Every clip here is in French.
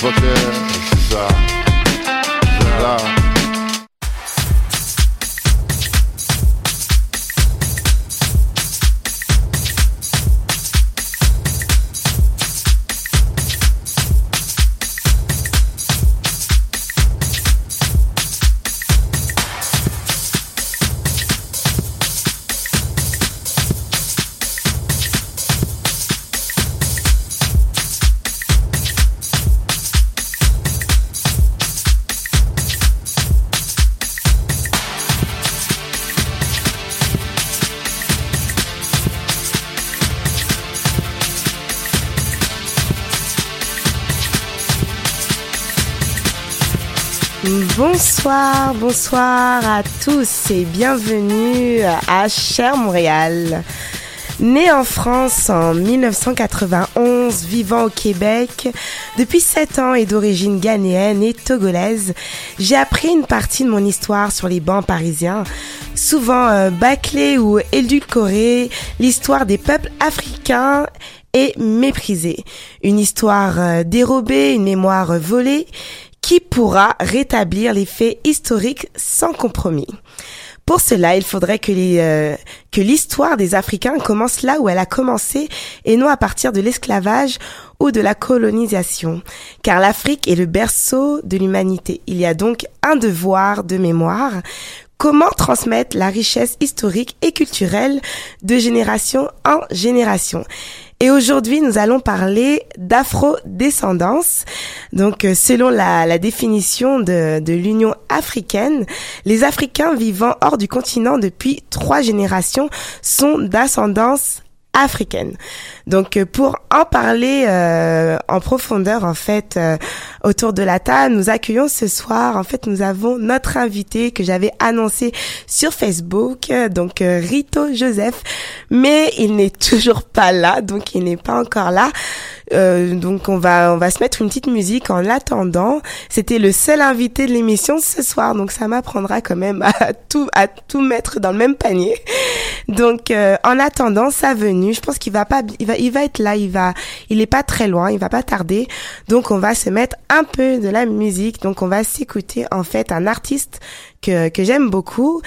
Oh, c'est ça. Là. Bonsoir, bonsoir à tous et bienvenue à Cher Montréal. Né en France en 1991, vivant au Québec, depuis 7 ans et d'origine ghanéenne et togolaise, j'ai appris une partie de mon histoire sur les bancs parisiens, souvent euh, bâclée ou édulcorée, l'histoire des peuples africains est méprisée. Une histoire euh, dérobée, une mémoire volée, qui pourra rétablir les faits historiques sans compromis. Pour cela, il faudrait euh, que l'histoire des Africains commence là où elle a commencé et non à partir de l'esclavage ou de la colonisation. Car l'Afrique est le berceau de l'humanité. Il y a donc un devoir de mémoire. Comment transmettre la richesse historique et culturelle de génération en génération? Et aujourd'hui, nous allons parler d'afro-descendance. Donc, euh, selon la, définition de l'Union africaine, les Africains vivant hors du continent depuis trois générations sont d'ascendance africaine. Donc euh, pour en parler euh, en profondeur en fait euh, autour de la table, nous accueillons ce soir en fait nous avons notre invité que j'avais annoncé sur Facebook donc Rito Joseph mais il n'est toujours pas là donc il n'est pas encore là. Donc on va on va se mettre une petite musique en l'attendant. C'était le seul invité de l'émission ce soir donc ça m'apprendra quand même à tout à tout mettre dans le même panier. Donc en attendant sa venue, je pense qu'il va pas il va il va être là, il va, il est pas très loin, il va pas tarder. Donc on va se mettre un peu de la musique. Donc on va s'écouter en fait un artiste que que j'aime beaucoup.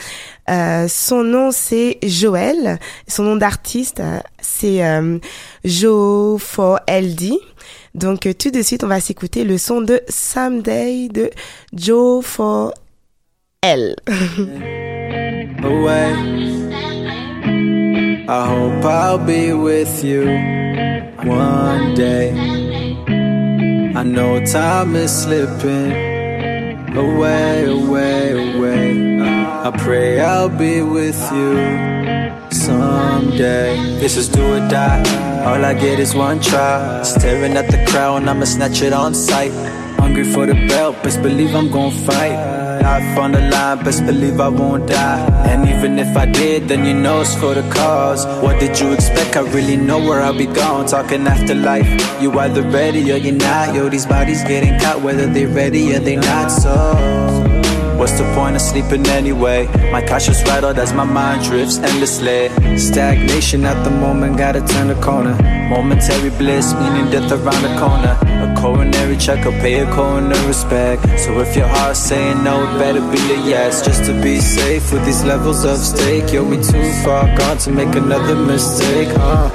Euh, son nom c'est Joël. Son nom d'artiste euh, c'est euh, Jo for LD. Donc euh, tout de suite on va s'écouter le son de Someday de Joe for L. I hope I'll be with you one day. I know time is slipping away, away, away. I pray I'll be with you someday. This is do or die. All I get is one try. Staring at the crowd, I'ma snatch it on sight. Hungry for the belt, best believe I'm gon' fight. Life on the line, best believe I won't die. And even if I did, then you know it's for the cause. What did you expect? I really know where I'll be gone. Talking afterlife, you either ready or you're not. Yo, these bodies getting caught, whether they're ready or they not. So. What's the point of sleeping anyway? My cautious rattled as my mind drifts endlessly. Stagnation at the moment, gotta turn the corner. Momentary bliss, meaning death around the corner. A coronary checkup, pay a coroner respect. So if your heart's saying no, it better be a yes. Just to be safe with these levels of stake. Yo, we too far gone to make another mistake, huh?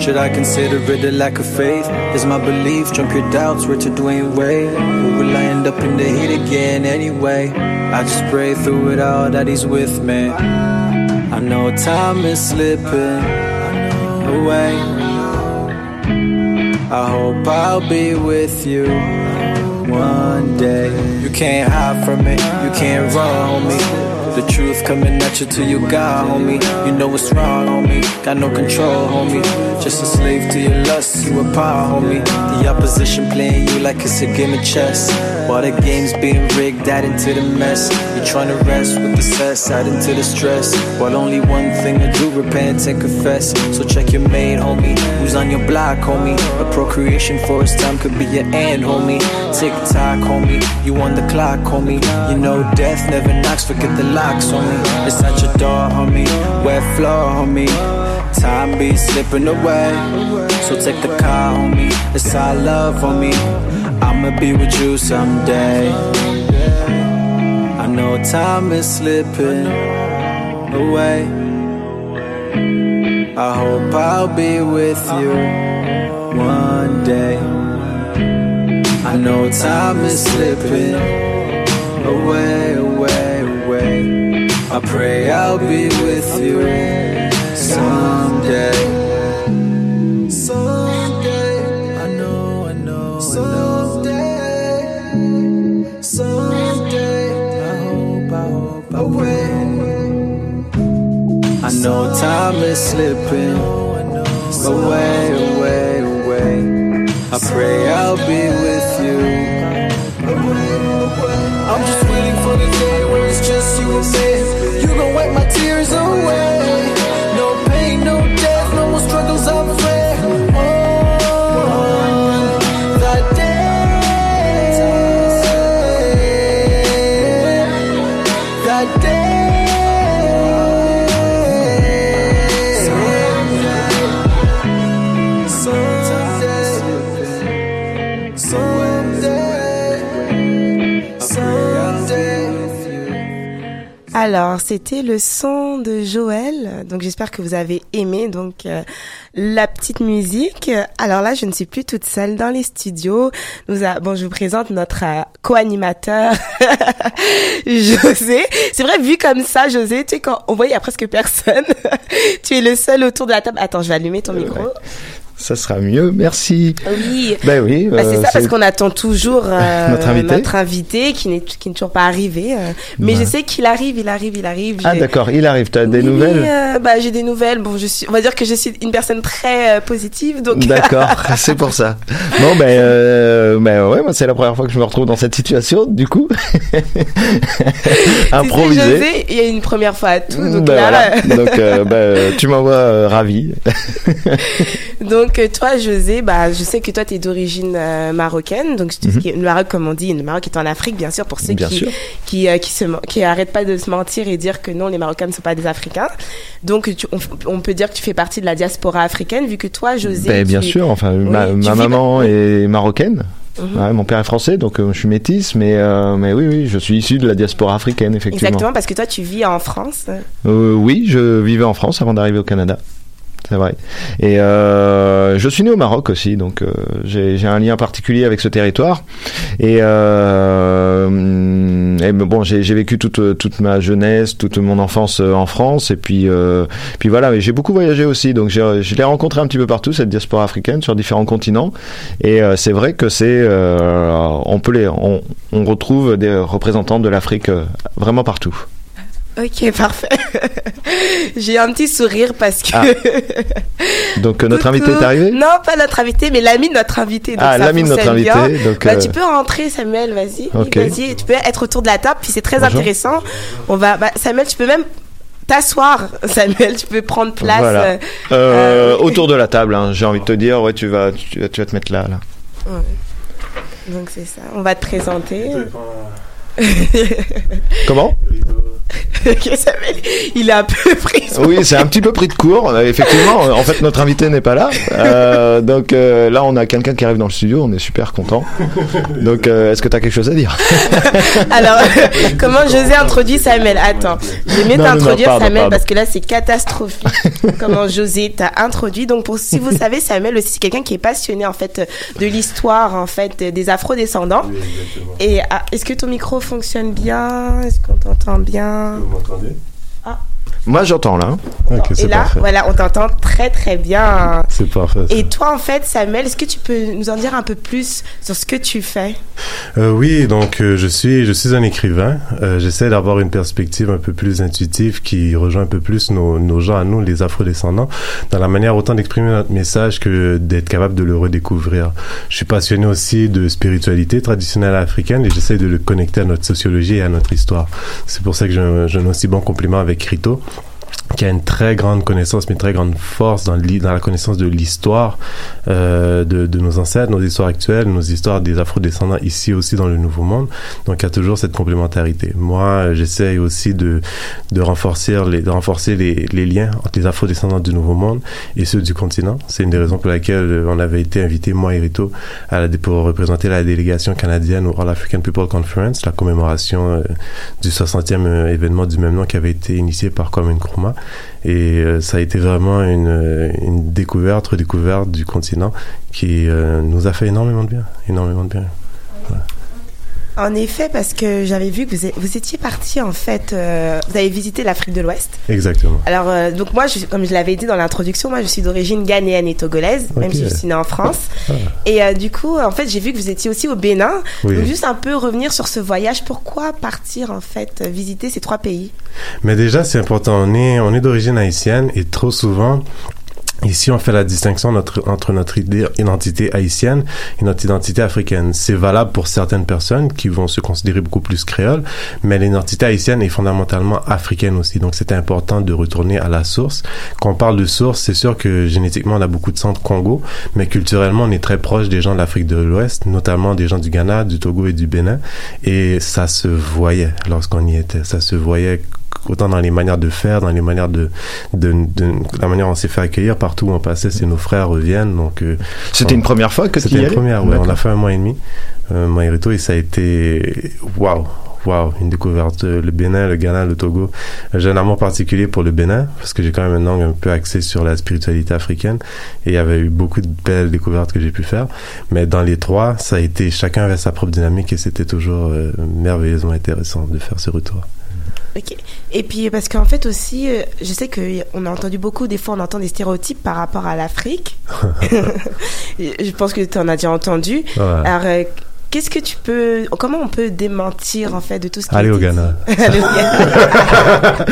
Should I consider it a lack of faith? Is my belief trump your doubts? Where to Dwayne Wade? Or will I end up in the heat again anyway? I just pray through it all that he's with me. I know time is slipping away. I hope I'll be with you one day. You can't hide from it, you can't run, homie. The truth coming at you till you got, homie. You know what's wrong, homie. Got no control, homie. Just a slave to your lust, you a power, homie. The opposition playing you like it's a game of chess. While the game's being rigged, add into the mess. You're trying to rest with the cess, add into the stress. While only one thing to do, repent and confess. So check your mate, homie. Who's on your block, homie? A procreation for his time could be your end, homie. Tick tock, homie. You on the clock, homie. You know death never knocks, forget the locks, me. It's at your door, homie. Wet floor, homie. Time be slipping away. So take the car, homie. It's our love, homie. I'ma be with you someday. I know time is slipping away. I hope I'll be with you one day. I know time is slipping away, away, away. I pray I'll be with you someday. Know time is slipping away, away, away. I pray I'll be with you. Alors, c'était le son de Joël. Donc, j'espère que vous avez aimé donc euh, la petite musique. Alors là, je ne suis plus toute seule dans les studios. Nous a, bon, je vous présente notre euh, co-animateur José. C'est vrai, vu comme ça, José, tu sais quand on voit il y a presque personne. tu es le seul autour de la table. Attends, je vais allumer ton micro. Ça sera mieux, merci. Oui. Ben oui. Bah, c'est euh, ça parce qu'on attend toujours euh, Notre invité. notre invité qui n'est qui n'est toujours pas arrivé. euh. mais Ouais. je sais qu'il arrive, il arrive, il arrive. Ah d'accord, il arrive. Tu as des nouvelles? Bah j'ai des nouvelles. Bon, je suis, on va dire que je suis une personne très positive, donc. D'accord, c'est pour ça. Bon ben, ben ouais, moi c'est la première fois que je me retrouve dans cette situation, du coup, improvisé. Il y a une première fois à tout, donc Ben là, voilà. Donc ben, tu m'envoies ravi. donc euh, toi, José, bah je sais que toi t'es d'origine euh, marocaine, donc que le Maroc, comme on dit, le Maroc est en Afrique, bien sûr, pour ceux. Bien qui sûr. qui euh, qui se men- qui arrêtent pas de se mentir et dire que non, les Marocains ne sont pas des Africains. Donc tu- on, on peut dire que tu fais partie de la diaspora africaine, vu que toi, José, Ben, bien tu es- sûr, enfin ma, tu maman est marocaine. Mhm. Ouais, mon père est français, donc euh, je suis métisse, mais euh, mais oui oui, je suis issu de la diaspora africaine effectivement. Exactement, parce que toi, tu vis en France. Euh, oui, je vivais en France avant d'arriver au Canada. C'est vrai. Et euh, je suis né au Maroc aussi, donc euh, j'ai un lien particulier avec ce territoire. Et, euh, bon, j'ai vécu toute toute ma jeunesse, toute mon enfance euh, en France, et puis euh, puis voilà. Mais j'ai beaucoup voyagé aussi, donc je l'ai rencontré un petit peu partout cette diaspora africaine sur différents continents. Et euh, c'est vrai que c'est on peut les on, on retrouve des représentants de l'Afrique vraiment partout. Ok, parfait. J'ai un petit sourire parce que. Ah. Donc notre invité est arrivé? Non, pas notre invité, mais l'ami de notre invité. Donc Ah, l'ami de notre invité, donc, Bah, euh, tu peux rentrer, Samuel, vas-y. Ok. Vas-y, tu peux être autour de la table, puis c'est très Bonjour. intéressant. On va, bah, Samuel, tu peux même t'asseoir, Samuel, tu peux prendre place. Voilà. euh, Euh, autour de la table, hein, j'ai envie de te dire, ouais, tu vas, tu, vas- tu vas te mettre là, là. donc c'est ça. On va te présenter. Comment? Il est un peu pris. Oui, c'est un petit peu pris de court. Effectivement, en fait, notre invité n'est pas là. Euh, donc euh, là, on a quelqu'un qui arrive dans le studio. On est super content. Donc, euh, est-ce que tu as quelque chose à dire? Alors, comment José introduit Samuel Attends, je vais mieux t'introduire Samuel pardon. parce que là, c'est catastrophique. comment José t'a introduit. Donc, pour si vous savez, Samuel aussi, c'est quelqu'un qui est passionné en fait de l'histoire en fait des Afro-descendants. Et ah, est-ce que ton micro fonctionne bien? Est-ce qu'on t'entend bien? Vous m'entendez? Moi, j'entends là. hein. Ok, Et c'est là, parfait. voilà, on t'entend très très bien. C'est parfait. ça. Et toi, en fait, Samuel, est-ce que tu peux nous en dire un peu plus sur ce que tu fais? Euh, oui, donc euh, je suis je suis un écrivain. Euh, J'essaie d'avoir une perspective un peu plus intuitive qui rejoint un peu plus nos, nos gens à nous, les afrodescendants, dans la manière autant d'exprimer notre message que d'être capable de le redécouvrir. Je suis passionné aussi de spiritualité traditionnelle africaine et j'essaie de le connecter à notre sociologie et à notre histoire. C'est pour ça que j'ai un, un aussi bon compliment avec Rito you qui a une très grande connaissance, mais très grande force dans, dans la connaissance de l'histoire euh, de, de nos ancêtres, nos histoires actuelles, nos histoires des afro-descendants ici aussi dans le Nouveau Monde. Donc il y a toujours cette complémentarité. Moi, j'essaie aussi de, de renforcer, les, de renforcer les, les liens entre les afro-descendants du Nouveau Monde et ceux du continent. C'est une des raisons pour laquelle euh, on avait été invité, moi et Rito, à la, pour représenter la délégation canadienne au All African People Conference, la commémoration euh, du 60e euh, événement du même nom qui avait été initié par Kwame Nkrumah. Et euh, ça a été vraiment une, une découverte, redécouverte du continent qui euh, nous a fait énormément de bien, énormément de bien. En effet, parce que j'avais vu que vous, vous étiez parti, en fait, euh, vous avez visité l'Afrique de l'Ouest. Exactement. Alors, euh, donc moi, je, comme je l'avais dit dans l'introduction, moi, je suis d'origine ghanéenne et togolaise, même si je suis née en France. Ah. Et euh, du coup, en fait, j'ai vu que vous étiez aussi au Bénin. Oui. Donc, juste un peu revenir sur ce voyage. Pourquoi partir, en fait, visiter ces trois pays? Mais déjà, c'est important. On est, on est d'origine haïtienne et trop souvent, Ici, on fait la distinction entre notre identité haïtienne et notre identité africaine. C'est valable pour certaines personnes qui vont se considérer beaucoup plus créoles, mais l'identité haïtienne est fondamentalement africaine aussi. Donc, c'est important de retourner à la source. Quand on parle de source, c'est sûr que génétiquement, on a beaucoup de centres Congo, mais culturellement, on est très proche des gens de l'Afrique de l'Ouest, notamment des gens du Ghana, du Togo et du Bénin. Et ça se voyait lorsqu'on y était. Ça se voyait autant dans les manières de faire, dans les manières de, de, de la manière dont on s'est fait accueillir partout où on passait, c'est nos frères reviennent. Donc euh, C'était une première fois que C'était une première. Ouais, on a fait un mois et demi, euh, moi et ça a été waouh. Waouh, une découverte. Euh, Le Bénin, le Ghana, le Togo. Euh, J'ai un amour particulier pour le Bénin parce que j'ai quand même un angle un peu axé sur la spiritualité africaine et il y avait eu beaucoup de belles découvertes que j'ai pu faire. Mais dans les trois, ça a été chacun avait sa propre dynamique et c'était toujours euh, merveilleusement intéressant de faire ce retour. Ok. Et puis parce qu'en fait aussi, euh, je sais que on a entendu beaucoup, des fois on entend des stéréotypes par rapport à l'Afrique. je pense que tu en as déjà entendu. Ouais. Alors, euh, qu'est-ce que tu peux, comment on peut démentir en fait de tout ce qui Allez au Ghana. dit Aller au Ghana.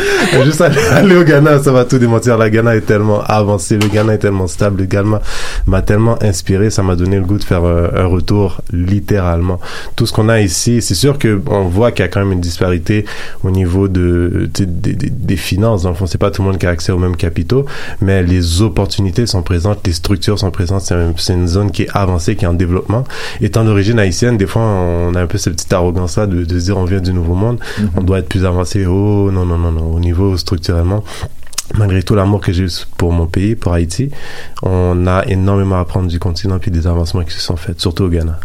Juste aller, aller au Ghana, ça va tout démentir. La Ghana est tellement avancée, le Ghana est tellement stable, le Ghana m'a tellement inspiré, ça m'a donné le goût de faire un, un retour littéralement. Tout ce qu'on a ici, c'est sûr que on voit qu'il y a quand même une disparité au niveau de, de- de- de- des finances. Dans le fond, c'est pas tout le monde qui a accès aux mêmes capitaux, mais les opportunités sont présentes, les structures sont présentes. C'est une zone qui est avancée, qui est en développement. Étant d'origine haïtienne, des fois, on a un peu cette petite arrogance-là de, de se dire on vient du nouveau monde, on doit être plus avancé. Oh non, non, non, non. Au niveau structurellement, malgré tout l'amour que j'ai eu pour mon pays, pour Haïti, on a énormément à apprendre du continent puis des avancements qui se sont faits, surtout au Ghana.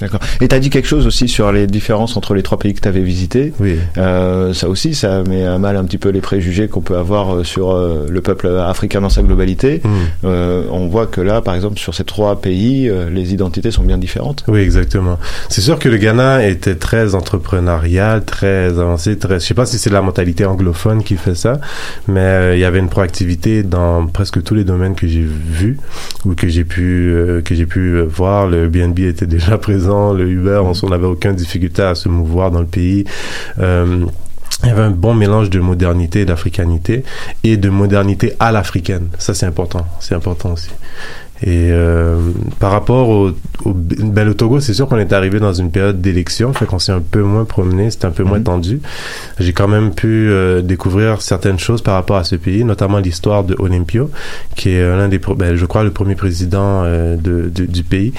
D'accord. Et t'as dit quelque chose aussi sur les différences entre les trois pays que t'avais visités. Oui. Euh, ça aussi, ça met à mal un petit peu les préjugés qu'on peut avoir euh, sur euh, le peuple africain dans sa globalité. Mm. Euh, on voit que là, par exemple, sur ces trois pays, euh, les identités sont bien différentes. Oui, exactement. C'est sûr que le Ghana était très entrepreneurial, très avancé, très. Je sais pas si c'est la mentalité anglophone qui fait ça, mais euh, il y avait une proactivité dans presque tous les domaines que j'ai vus ou que j'ai pu euh, que j'ai pu euh, voir. Le Airbnb était déjà présent, le Uber, on n'avait aucune difficulté à se mouvoir dans le pays. Euh, il y avait un bon mélange de modernité et d'africanité et de modernité à l'africaine. Ça, c'est important. C'est important aussi. Et euh, par rapport au, au, ben, le Togo, c'est sûr qu'on est arrivé dans une période d'élection, fait qu'on s'est un peu moins promené, c'était un peu moins Mhm. tendu. J'ai quand même pu euh, découvrir certaines choses par rapport à ce pays, notamment l'histoire de Olympio, qui est euh, l'un des, ben, je crois, le premier président euh, de, de- du pays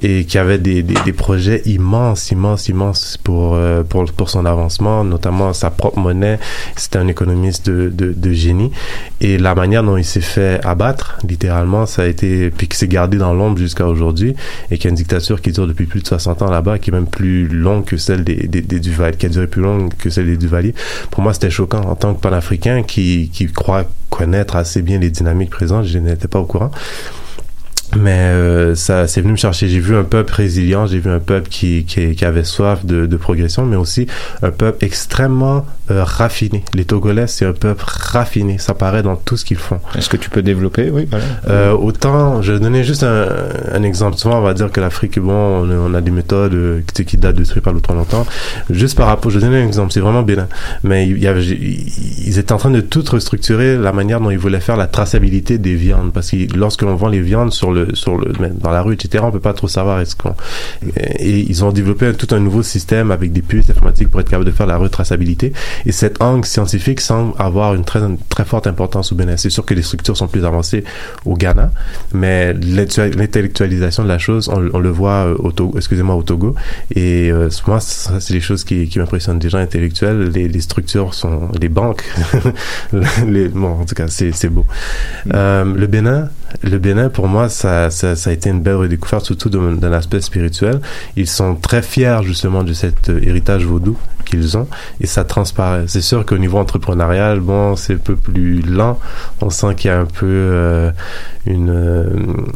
et qui avait des, des, des projets immenses, immenses, immenses pour, euh, pour, pour son avancement, notamment sa propre monnaie. C'était un économiste de, de, de génie. Et la manière dont il s'est fait abattre, littéralement, ça a été, qui s'est gardé dans l'ombre jusqu'à aujourd'hui, et qui a une dictature qui dure depuis plus de 60 ans là-bas, qui est même plus longue que celle des, des, des Duvalier, qui a duré plus longue que celle des Duvalier. Pour moi, c'était choquant en tant que panafricain qui, qui croit connaître assez bien les dynamiques présentes. Je n'étais pas au courant. Mais euh, ça, c'est venu me chercher. J'ai vu un peuple résilient, j'ai vu un peuple qui, qui, qui avait soif de, de progression, mais aussi un peuple extrêmement euh, raffiné. Les Togolais, c'est un peuple raffiné. Ça paraît dans tout ce qu'ils font. Est-ce que tu peux développer? Oui, voilà. Euh, autant, je vais donner juste un, un exemple. Souvent, on va dire que l'Afrique, bon, on, a- on a des méthodes euh, qui, qui datent de très pas trop longtemps. Juste par rapport, je vais donner un exemple. C'est vraiment Bénin. Mais il y avait, ils étaient en train de tout restructurer la manière dont ils voulaient faire la traçabilité des viandes. Parce que lorsque l'on vend les viandes sur le, dans la rue, etc., on peut pas trop savoir et ils ont développé un- tout un nouveau système avec des puces informatiques pour être capable de faire la retraçabilité. Et cet angle scientifique semble avoir une très, très forte importance au Bénin. C'est sûr que les structures sont plus avancées au Ghana, mais l'intellectua- l'intellectualisation de la chose, on, le voit euh, au Togo, excusez-moi, au Togo. Et euh, moi, c'est les choses qui, m'impressionnent. Des gens intellectuels, les, structures sont, les banques, les, bon, en tout cas, c'est, c'est beau. Euh, le Bénin, le Bénin, pour moi, ça, ça, ça a été une belle redécouverte, surtout d'un d'un aspect spirituel. Ils sont très fiers, justement, de cet euh, héritage vaudou qu'ils ont, et ça transparaît. C'est sûr qu'au niveau entrepreneurial, bon, c'est un peu plus lent. On sent qu'il y a un peu euh, une, euh,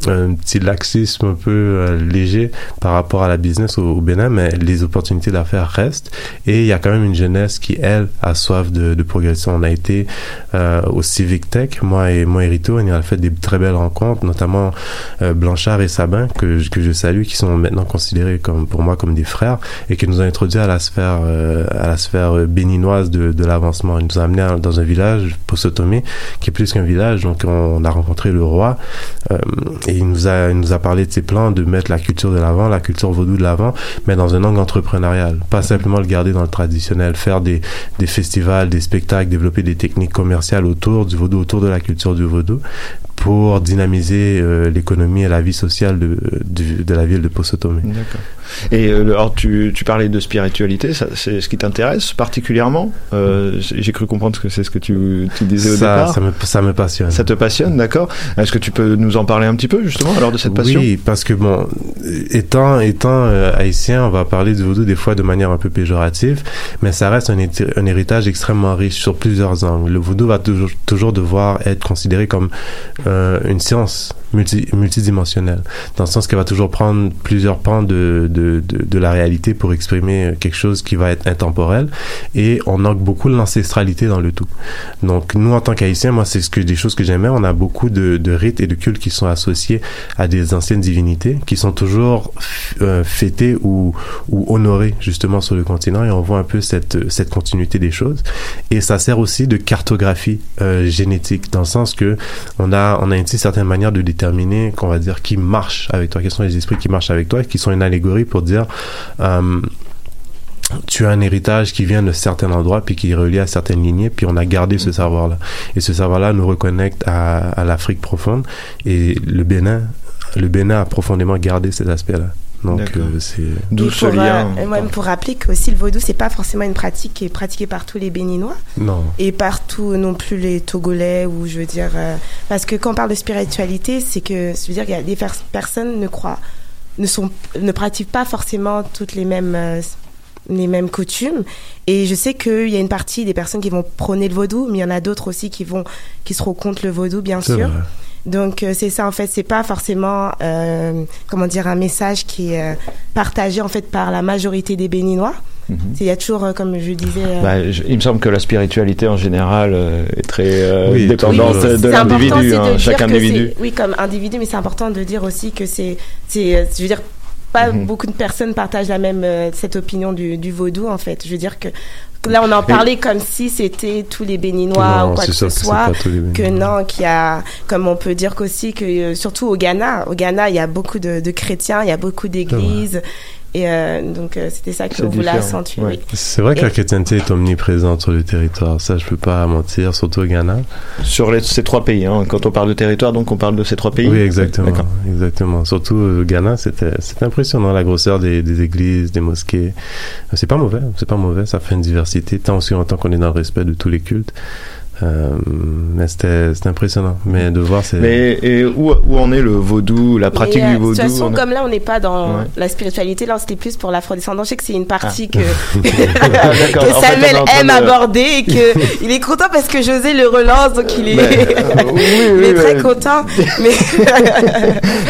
un petit laxisme un peu euh, léger par rapport à la business au, au Bénin, mais les opportunités d'affaires restent, et il y a quand même une jeunesse qui, elle, a soif de, de progression. On a été euh, au Civic Tech, moi et moi et Rito, on a fait des très belles notamment euh, Blanchard et Sabin, que, que je salue, qui sont maintenant considérés comme, pour moi comme des frères, et qui nous ont introduits à la sphère, euh, à la sphère euh, béninoise de, de l'avancement. Ils nous ont amenés dans un village, Posotomé, qui est plus qu'un village, donc on a rencontré le roi, et il nous a, il nous a parlé de ses plans de mettre la culture de l'avant, la culture vaudou de l'avant, mais dans un angle entrepreneurial. Pas simplement le garder dans le traditionnel, faire des, des festivals, des spectacles, développer des techniques commerciales autour du vaudou, autour de la culture du vaudou, pour dynamiser euh, l'économie et la vie sociale de, de, de la ville de Posotomé. Et euh, alors, tu, tu parlais de spiritualité, c'est ce qui t'intéresse particulièrement Euh, J'ai cru comprendre que c'est ce que tu, tu disais au départ. ça, me, ça me passionne. Ça te passionne, d'accord Est-ce que tu peux nous en parler un petit peu justement alors de cette passion? Oui, parce que bon, étant étant euh, haïtien, on va parler du vaudou des fois de manière un peu péjorative, mais ça reste un, héritage extrêmement riche sur plusieurs angles. Le vaudou va toujours toujours devoir être considéré comme euh, une science multi, multidimensionnelle, dans le sens qu'elle va toujours prendre plusieurs pans de, de, de, de la réalité pour exprimer quelque chose qui va être intemporel, et on ancre beaucoup l'ancestralité dans le tout. Donc nous, en tant qu'haïtiens, moi, c'est ce que des choses que j'aimais. On a beaucoup de, de rites et de cultes qui sont associés à des anciennes divinités, qui sont toujours euh, fêtées ou, ou honorées justement sur le continent, et on voit un peu cette cette continuité des choses. Et ça sert aussi de cartographie euh, génétique, dans le sens que on a on a une certaine manière de déterminer, qu'on va dire, qui marche avec toi, quels sont les esprits qui marchent avec toi, qui sont une allégorie pour dire euh, tu as un héritage qui vient de certains endroits puis qui est relié à certaines lignées puis on a gardé ce savoir-là. Et ce savoir-là nous reconnecte à, à l'Afrique profonde et le Bénin le Bénin a profondément gardé cet aspect-là donc euh, c'est D'où Et ce lien euh, même pour rappeler que aussi le vaudou, c'est pas forcément une pratique qui est pratiquée par tous les Béninois. Non. Et partout non plus les Togolais ou je veux dire euh, parce que quand on parle de spiritualité, c'est que je veux dire il y a des pers- personnes ne croient ne sont ne pratiquent pas forcément toutes les mêmes euh, les mêmes coutumes. Et je sais qu'il y a une partie des personnes qui vont prôner le vaudou mais il y en a d'autres aussi qui vont qui seront contre le vaudou bien sûr. vrai. Donc euh, c'est ça en fait, c'est pas forcément euh, comment dire un message qui est euh, partagé en fait par la majorité des Béninois. Mhm. Il y a toujours euh, comme je disais euh, Bah, je- il me semble que la spiritualité en général euh, est très euh, Oui, dépendante de l'individu, hein, chaque que individu. Oui, comme individu, mais c'est important de dire aussi que c'est, c'est, euh, je veux dire, pas Mhm. beaucoup de personnes partagent la même euh, cette opinion du, du vaudou en fait. Je veux dire que là, on en parlait comme si c'était tous les Béninois Non, ou quoi que ce soit. Que non, qu'il y a, comme on peut dire qu'aussi que, euh, surtout au Ghana, au Ghana, il y a beaucoup de, de chrétiens, il y a beaucoup d'églises. Et euh, donc, euh, c'était ça qu'on voulait accentuer. Ouais. C'est vrai que Et- la chrétienté est omniprésente sur le territoire. Ça, je peux pas mentir, surtout au Ghana. Sur les- ces trois pays, hein. quand on parle de territoire, donc on parle de ces trois pays Oui, exactement. D'accord. Exactement. Surtout au Ghana, c'était c'était impressionnant la grosseur des, des églises, des mosquées. C'est pas mauvais, c'est pas mauvais. Ça fait une diversité tant aussi longtemps qu'on est dans le respect de tous les cultes. Euh, mais c'était impressionnant. Mais de voir, c'est Mais et où, où en est le vaudou, la pratique Mais, euh, du De vaudou toute façon, a- comme là, on n'est pas dans Ouais. la spiritualité, là, c'était plus pour l'afrodescendant. Je sais que c'est une partie que, Ah, que fait, Samuel aime de- aborder et que il est content parce que José le relance, donc il est, Mais, euh, oui, il oui, est très content. Mais,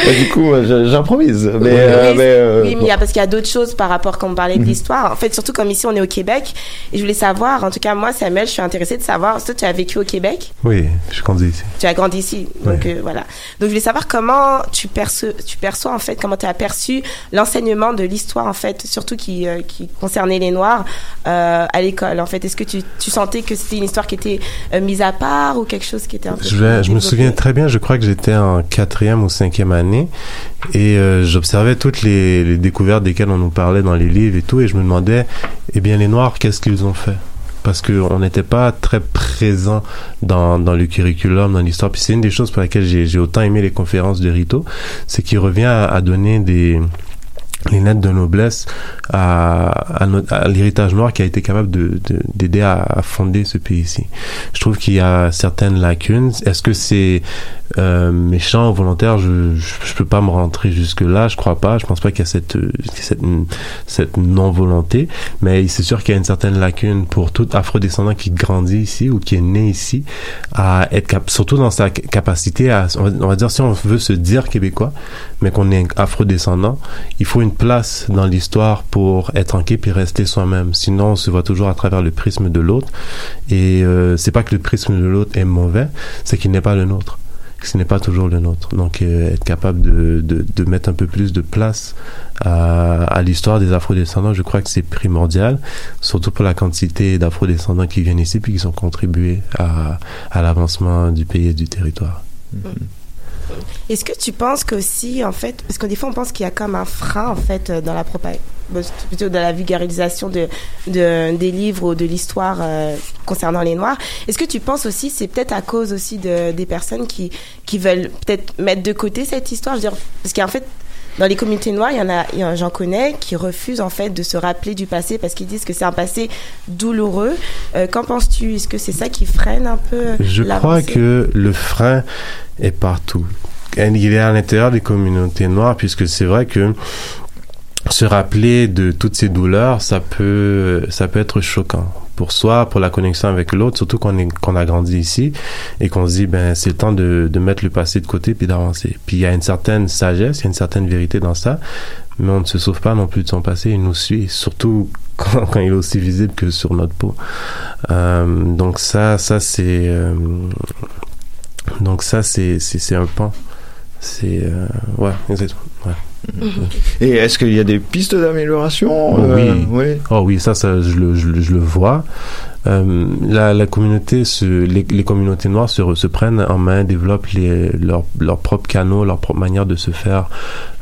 Bah, du coup, j'improvise. Mais, Oui, euh, mais, euh, oui, mais il y a, parce qu'il y a d'autres choses par rapport, comme on parlait Mhm. de l'histoire. En fait, surtout comme ici, on est au Québec. Et je voulais savoir, en tout cas, moi, Samuel, je suis intéressée de savoir, toi, tu as vécu au Québec, Oui, je conduis ici. tu as grandi ici. Donc, euh, voilà. Donc, je voulais savoir comment tu perçois, tu perçois, en fait, comment tu as perçu l'enseignement de l'histoire, en fait, surtout qui, euh, qui concernait les Noirs, euh, à l'école, en fait. Est-ce que tu, tu sentais que c'était une histoire qui était mise à part ou quelque chose qui était un peu Je, plus vais- je me souviens très bien, je crois que j'étais en quatrième ou cinquième année et j'observais toutes les, les découvertes desquelles on nous parlait dans les livres et tout et je me demandais, eh bien les Noirs, qu'est-ce qu'ils ont fait? Parce qu'on n'était pas très présent dans, le curriculum, dans l'histoire. Puis c'est une des choses pour laquelle j'ai autant aimé les conférences de Rito, c'est qu'il revient à donner des les lettres de noblesse à, à, à l'héritage noir qui a été capable de de- d'aider à, à fonder ce pays-ci. Je trouve qu'il y a certaines lacunes. Est-ce que c'est euh, méchant volontaire? Je, je peux pas me rentrer jusque là. Je crois pas. Je pense pas qu'il y a cette cette cette non volonté. Mais c'est sûr qu'il y a une certaine lacune pour tout afrodescendant qui grandit ici ou qui est né ici à être cap surtout dans sa capacité à on va, on va dire si on veut se dire québécois mais qu'on est afrodescendant il faut une place dans l'histoire pour être ancré puis rester soi-même. Sinon, on se voit toujours à travers le prisme de l'autre. Et euh, c'est pas que le prisme de l'autre est mauvais, c'est qu'il n'est pas le nôtre. Ce n'est pas toujours le nôtre. Donc, euh, être capable de, de, mettre un peu plus de place à, l'histoire des afrodescendants, je crois que c'est primordial, surtout pour la quantité d'afrodescendants qui viennent ici puis qui sont contribués à, à l'avancement du pays et du territoire. Est-ce que tu penses qu'aussi, en fait, parce que des fois on pense qu'il y a comme un frein, en fait, euh, dans la propagande, plutôt dans la vulgarisation de, de des livres ou de l'histoire euh, concernant les Noirs. Est-ce que tu penses aussi, c'est peut-être à cause aussi de, des personnes qui, qui veulent peut-être mettre de côté cette histoire, je veux dire, parce qu'en fait, dans les communautés noires, il y en a, j'en connais qui refusent en fait de se rappeler du passé parce qu'ils disent que c'est un passé douloureux. Euh, Qu'en penses-tu? Est-ce que c'est ça qui freine un peu Je crois que le frein est partout. Il est à l'intérieur des communautés noires, puisque c'est vrai que se rappeler de toutes ces douleurs, ça peut, ça peut être choquant pour soi, pour la connexion avec l'autre, surtout qu'on a grandi ici et qu'on se dit, ben, c'est le temps de, de mettre le passé de côté puis d'avancer. Puis il y a une certaine sagesse, il y a une certaine vérité dans ça, mais on ne se sauve pas non plus de son passé, il nous suit, surtout quand, quand il est aussi visible que sur notre peau. Euh, donc ça, ça c'est, euh, donc ça c'est, c'est, c'est un pan. C'est, euh, ouais, exactement. Ouais. Et est-ce qu'il y a des pistes d'amélioration Oh, euh, oui. oui. Oh oui, ça, ça je, le, je, le- je le vois. Euh, la, la communauté, se, les, les communautés noires se, se prennent en main, développent les, leurs leurs propres canaux, leur propre manière de se faire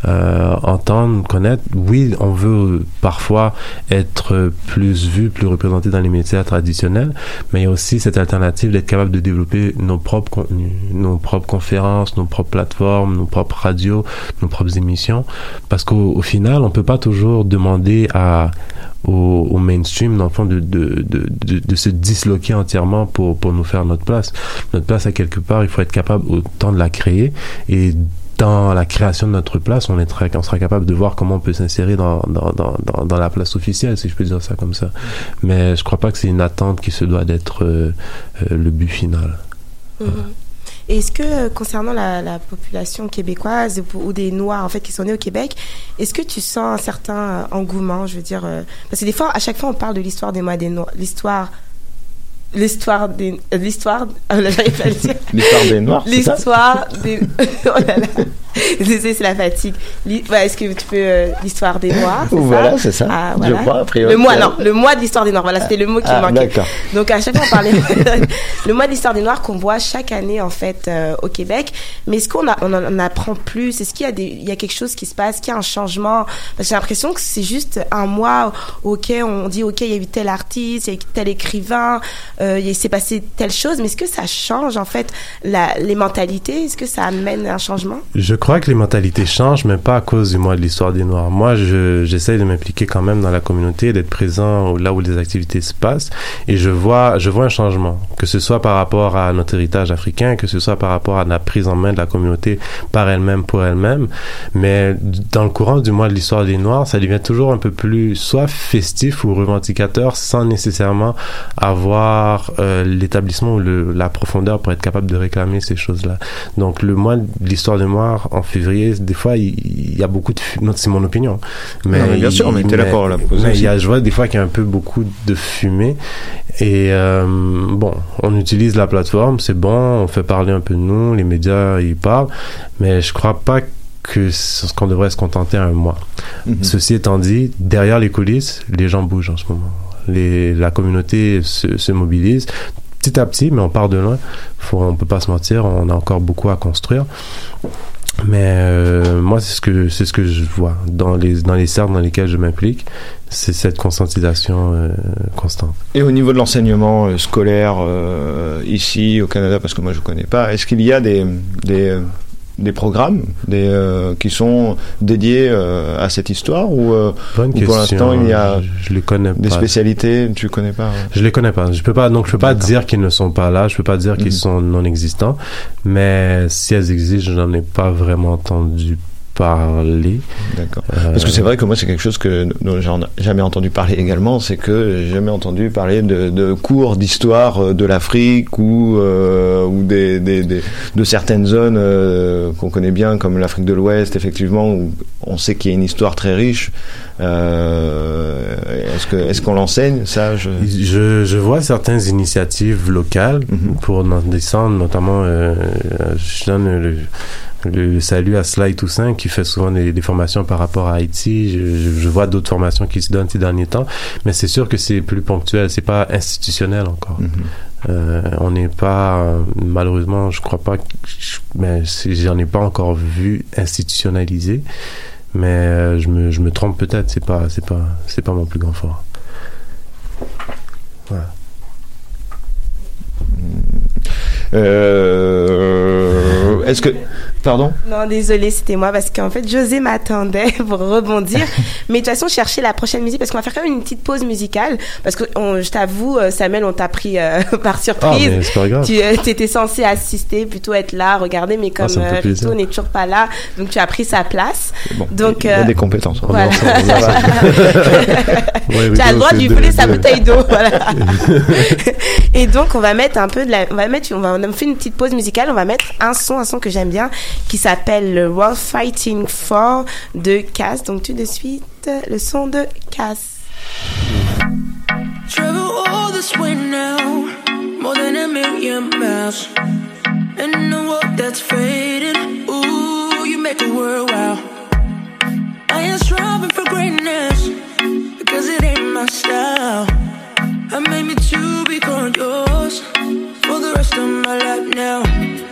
euh, entendre, connaître. Oui, on veut parfois être plus vu, plus représenté dans les métiers traditionnels, mais il y a aussi cette alternative d'être capable de développer nos propres contenus, nos propres conférences, nos propres plateformes, nos propres radios, nos propres émissions, parce qu'au au final, on peut pas toujours demander à au, au mainstream, dans le fond, de, de, de, de, de se disloquer entièrement pour, pour nous faire notre place. Notre place, à quelque part, il faut être capable autant de la créer et dans la création de notre place, on, est très, on sera capable de voir comment on peut s'insérer dans, dans, dans, dans, la place officielle, si je peux dire ça comme ça. Mais je crois pas que c'est une attente qui se doit d'être euh, euh, le but final. Et Est-ce que euh, concernant la, la population québécoise ou, des Noirs en fait qui sont nés au Québec, est-ce que tu sens un certain euh, engouement, je veux dire, euh, parce que des fois, à chaque fois, on parle de l'histoire des Noirs, l'histoire l'histoire des l'histoire oh. L'histoire des Noirs, l'histoire des oh là là c'est la fatigue est-ce que tu peux euh, l'histoire des noirs Voilà, c'est ça. ah, Je voilà. crois, a priori. le mois non le mois de l'histoire des noirs voilà c'était le mot qui Ah, manquait donc à chaque fois on parlait le mois de l'histoire des noirs qu'on voit chaque année en fait euh, au Québec mais est-ce qu'on a, on en apprend plus? Est-ce qu'il y a des il y a quelque chose qui se passe? Qu'il y a un changement? Parce que j'ai l'impression que c'est juste un mois ok on dit ok il y a eu tel artiste il y a eu tel écrivain euh, il s'est passé telle chose mais est-ce que ça change en fait la, les mentalités? Est-ce que ça amène un changement? Je crois que les mentalités changent, mais pas à cause du mois de l'histoire des Noirs. Moi, je, j'essaie de m'impliquer quand même dans la communauté, d'être présent là où les activités se passent, et je vois, je vois un changement, que ce soit par rapport à notre héritage africain, que ce soit par rapport à la prise en main de la communauté par elle-même pour elle-même. Mais dans le courant du mois de l'histoire des Noirs, ça devient toujours un peu plus soit festif ou revendicateur, sans nécessairement avoir euh, l'établissement ou la profondeur pour être capable de réclamer ces choses-là. Donc le mois de l'histoire des Noirs en février, des fois il, il y a beaucoup de fu- non c'est mon opinion, mais, Non, mais bien sûr, mais t'es là pour la poser mais il y a, je vois des fois qu'il y a un peu beaucoup de fumée et euh, bon, on utilise la plateforme, c'est bon, on fait parler un peu de nous, les médias ils parlent, mais je crois pas que ce qu'on devrait se contenter à un mois. Mhm. Ceci étant dit, derrière les coulisses, les gens bougent en ce moment. La communauté se, se mobilise petit à petit, mais on part de loin. Faut, on peut pas se mentir, on a encore beaucoup à construire. Mais euh, moi, c'est ce que c'est ce que je vois dans les dans les cercles dans lesquels je m'implique, c'est cette conscientisation euh, constante. Et au niveau de l'enseignement euh, scolaire ici au Canada, parce que moi je connais pas, est-ce qu'il y a des des programmes des, euh, qui sont dédiés euh, à cette histoire ou, euh, ou pour l'instant il y a je, je les connais des pas. spécialités tu connais pas hein? Je les connais pas. Je peux pas donc je peux pas dire qu'ils ne sont pas là. Je peux pas dire qu'ils Mhm. sont non existants. Mais si elles existent, je n'en ai pas vraiment entendu parler. D'accord. Euh, Parce que c'est vrai que moi, c'est quelque chose que dont j'en ai jamais entendu parler également, c'est que j'ai jamais entendu parler de, de cours d'histoire euh, de l'Afrique ou, euh, ou des, des, des- de certaines zones euh, qu'on connaît bien, comme l'Afrique de l'Ouest, effectivement, où on sait qu'il y a une histoire très riche. Euh, est-ce que est-ce qu'on l'enseigne ça je... Je, je vois certaines initiatives locales Mhm. pour en descendre, notamment, euh, je donne le, le, salut à Sly Toussaint qui fait souvent des, des formations par rapport à Haïti. Je, vois d'autres formations qui se donnent ces derniers temps, mais c'est sûr que c'est plus ponctuel, c'est pas institutionnel encore. Mhm. Euh, on n'est pas, malheureusement, je crois pas, mais c'est- j'en ai pas encore vu institutionnalisé. Mais euh, je me, je me trompe peut-être. C'est pas, c'est pas, c'est pas mon plus grand fort. Euh, est-ce que pardon? Non, désolé, c'était moi parce qu'en fait, José m'attendait pour rebondir. Mais de toute façon, chercher la prochaine musique parce qu'on va faire quand même une petite pause musicale parce que on- je t'avoue, euh, Samuel, on t'a pris euh, par Ah, surprise. mais c'est pas grave. tu euh, étais censé assister, plutôt être là, regarder, mais comme Ah, ça me fait euh, n'est toujours pas là, donc tu as pris sa place. bon, Donc, il a des compétences Voilà. Ouais, tu as le droit de lui voler sa bouteille d'eau, voilà. Et donc, on va mettre un peu de la, on va mettre, on va, on a fait une petite pause musicale, on va mettre un son, un son que j'aime bien, qui s'appelle le World Fighting For de Cass. Donc, tout de suite, le son de Cass. Travel all this way now, more than a million miles. In a world that's fading, ooh, you make the world wow. I ain't striving for greatness, because it ain't my style. I made me to become yours for the rest of my life now.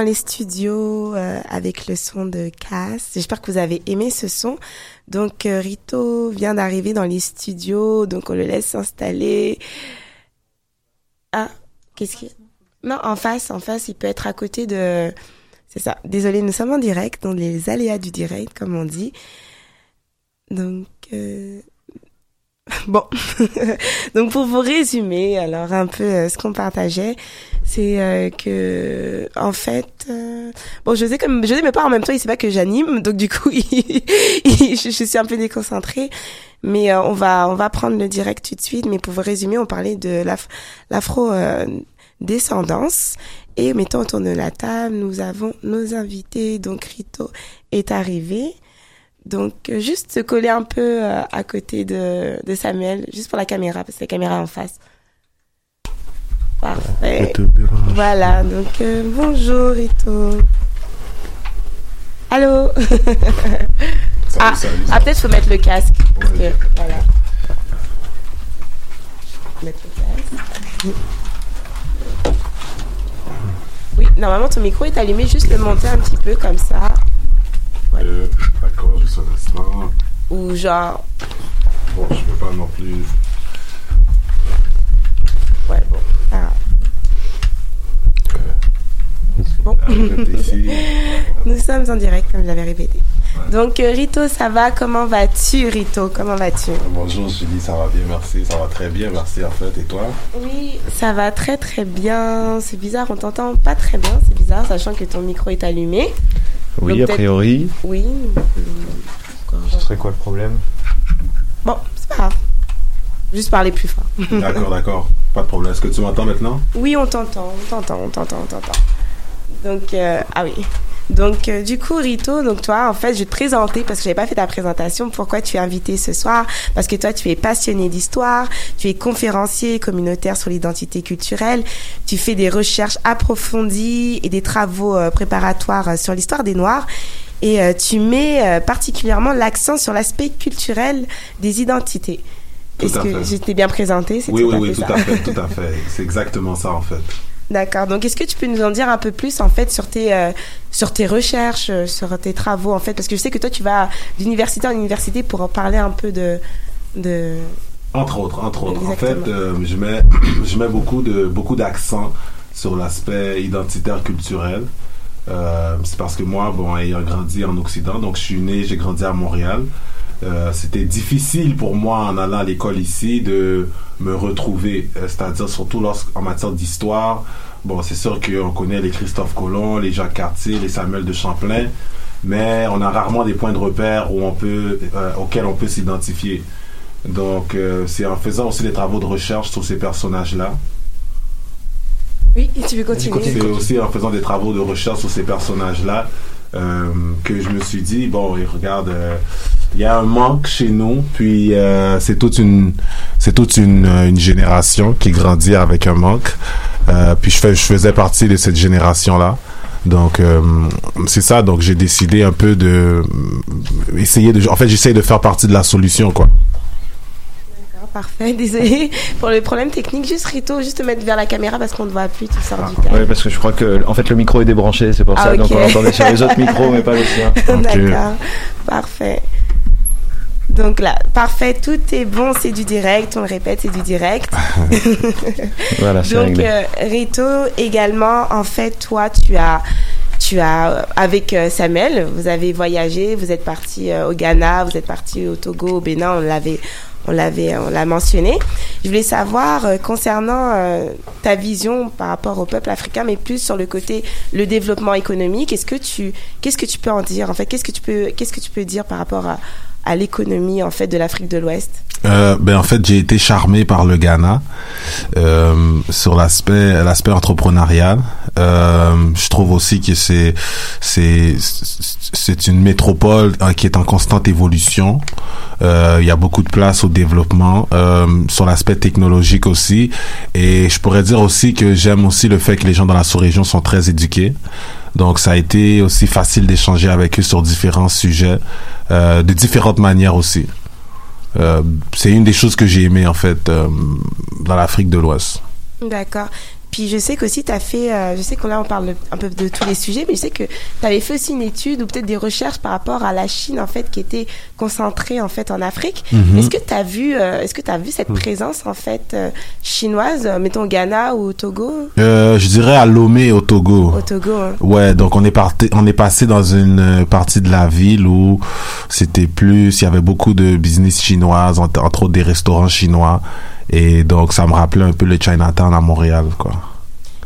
Dans les studios euh, avec le son de Cass. J'espère que vous avez aimé ce son. Donc euh, Rito vient d'arriver dans les studios, donc on le laisse s'installer. Ah, qu'est-ce qu'il Non, en face, en face, il peut être à côté de... C'est ça. Désolé, nous sommes en direct, donc les aléas du direct, comme on dit. Donc... euh, Bon, donc pour vous résumer, alors un peu euh, ce qu'on partageait, c'est euh, que en fait, euh, bon, je sais comme je sais mais pas en même temps, il sait pas que j'anime, donc du coup, il- il- je, suis un peu déconcentrée. Mais euh, on va on va prendre le direct tout de suite. Mais pour vous résumer, on parlait de l'af- l'afro euh, descendance et mettons autour de la table, nous avons nos invités. Donc Rito est arrivé. Donc, euh, juste se coller un peu euh, à côté de, de Samuel, juste pour la caméra, parce que la caméra est en face. Parfait. Voilà, donc euh, bonjour Rito. Allô? Ah, ah peut-être faut mettre le casque. parce que, voilà. Mettre le casque. Oui, normalement ton micro est allumé, juste le monter un petit peu comme ça. Euh, D'accord, juste un instant. Ou genre, Bon, je peux pas non plus. ouais, bon. Ah. Bon. Nous sommes en direct, comme j'avais répété. Donc, euh, Rito, ça va? Comment vas-tu, Rito? Comment vas-tu? Bonjour Julie, ça va bien, merci. Ça va très bien, merci en fait. Et toi? Oui, ça va très très bien. C'est bizarre, on t'entend pas très bien, c'est bizarre, sachant que ton micro est allumé. Oui, Donc, a priori. Oui. Ce serait quoi le problème? Bon, c'est pas grave. Juste parler plus fort. D'accord, d'accord. Pas de problème. Est-ce que tu m'entends maintenant? Oui, on t'entend, on t'entend, on t'entend, on t'entend. Donc, euh, ah oui. Donc, euh, du coup, Rito, donc toi, en fait, je vais te présenter parce que j'avais pas fait ta présentation. Pourquoi tu es invité ce soir Parce que toi, tu es passionné d'histoire, tu es conférencier communautaire sur l'identité culturelle, tu fais des recherches approfondies et des travaux euh, préparatoires euh, sur l'histoire des Noirs. Et euh, tu mets particulièrement l'accent sur l'aspect culturel des identités. Est-ce que j'étais bien présentée C'est Oui, oui, oui, tout à fait, tout à fait. C'est exactement ça en fait. D'accord. Donc, est-ce que tu peux nous en dire un peu plus en fait sur tes euh, sur tes recherches, euh, sur tes travaux en fait, parce que je sais que toi tu vas d'université en université pour en parler un peu de de. Entre autres, entre autres. En fait, euh, je mets, je mets beaucoup de beaucoup d'accent sur l'aspect identitaire culturel. Euh, c'est parce que moi, bon, ayant grandi en Occident, donc je suis né, j'ai grandi à Montréal. Euh, c'était difficile pour moi en allant à l'école ici de me retrouver, euh, c'est-à-dire surtout lorsqu'en matière d'histoire. Bon, c'est sûr qu'on connaît les Christophe Colomb, les Jacques Cartier, les Samuel de Champlain, mais on a rarement des points de repère où on peut, euh, auxquels on peut s'identifier. Donc, euh, c'est en faisant aussi des travaux de recherche sur ces personnages-là. Oui, tu veux continuer? C'est aussi en faisant des travaux de recherche sur ces personnages-là euh, que je me suis dit, bon, et regarde, euh, il y a un manque chez nous, puis euh, c'est toute une, c'est toute une, euh, une génération qui grandit avec un manque. Euh, puis je, fais, je faisais partie de cette génération-là. Donc euh, c'est ça. Donc j'ai décidé un peu de euh, essayer de. En fait, j'essaye de faire partie de la solution, quoi. D'accord, parfait. Désolée pour le problème technique. Juste Rito, juste te mettre vers la caméra parce qu'on ne voit plus, tu sors du Oui, cadre. parce que je crois que en fait le micro est débranché, c'est pour Ah, ça. Donc on l'entendait sur les autres micros, mais pas le sien. D'accord, parfait. Donc là, parfait, tout est bon, c'est du direct, on le répète, c'est du direct. Voilà, c'est Donc, euh, Rito, également, en fait, toi, tu as, tu as, euh, avec euh, Samuel, vous avez voyagé, vous êtes parti euh, au Ghana, vous êtes parti au Togo, au Bénin, on l'avait, on l'avait, on l'a mentionné. Je voulais savoir euh, concernant ta vision par rapport au peuple africain, mais plus sur le côté le développement économique. Est-ce que tu, qu'est-ce que tu peux en dire En fait, qu'est-ce que tu peux, qu'est-ce que tu peux dire par rapport à, à l'économie en fait de l'Afrique de l'Ouest? Euh, ben en fait j'ai été charmé par le Ghana euh, sur l'aspect l'aspect entrepreneurial. Euh, je trouve aussi que c'est c'est c'est une métropole euh, qui est en constante évolution. Euh, Il y a beaucoup de place au développement euh, sur l'aspect technologique aussi. Et je pourrais dire aussi que j'aime aussi le fait que les gens dans la sous-région sont très éduqués. Donc ça a été aussi facile d'échanger avec eux sur différents sujets, de différentes manières aussi. C'est une des choses que j'ai aimé en fait dans l'Afrique de l'Ouest. D'accord. Puis je sais qu'aussi tu as fait, euh, je sais qu'on là on parle un peu de tous les sujets, mais je sais que tu avais fait aussi une étude ou peut-être des recherches par rapport à la Chine en fait qui était concentrée en fait en Afrique. Mhm. Est-ce que tu as vu, euh, est-ce que tu as vu cette présence en fait euh, chinoise, mettons Ghana ou au Togo, je dirais à Lomé au Togo. au Togo. hein. Ouais, donc on est parti, on est passé dans une partie de la ville où c'était plus, il y avait beaucoup de business chinoises, entre, entre autres des restaurants chinois, et donc ça me rappelait un peu le Chinatown à Montréal, quoi.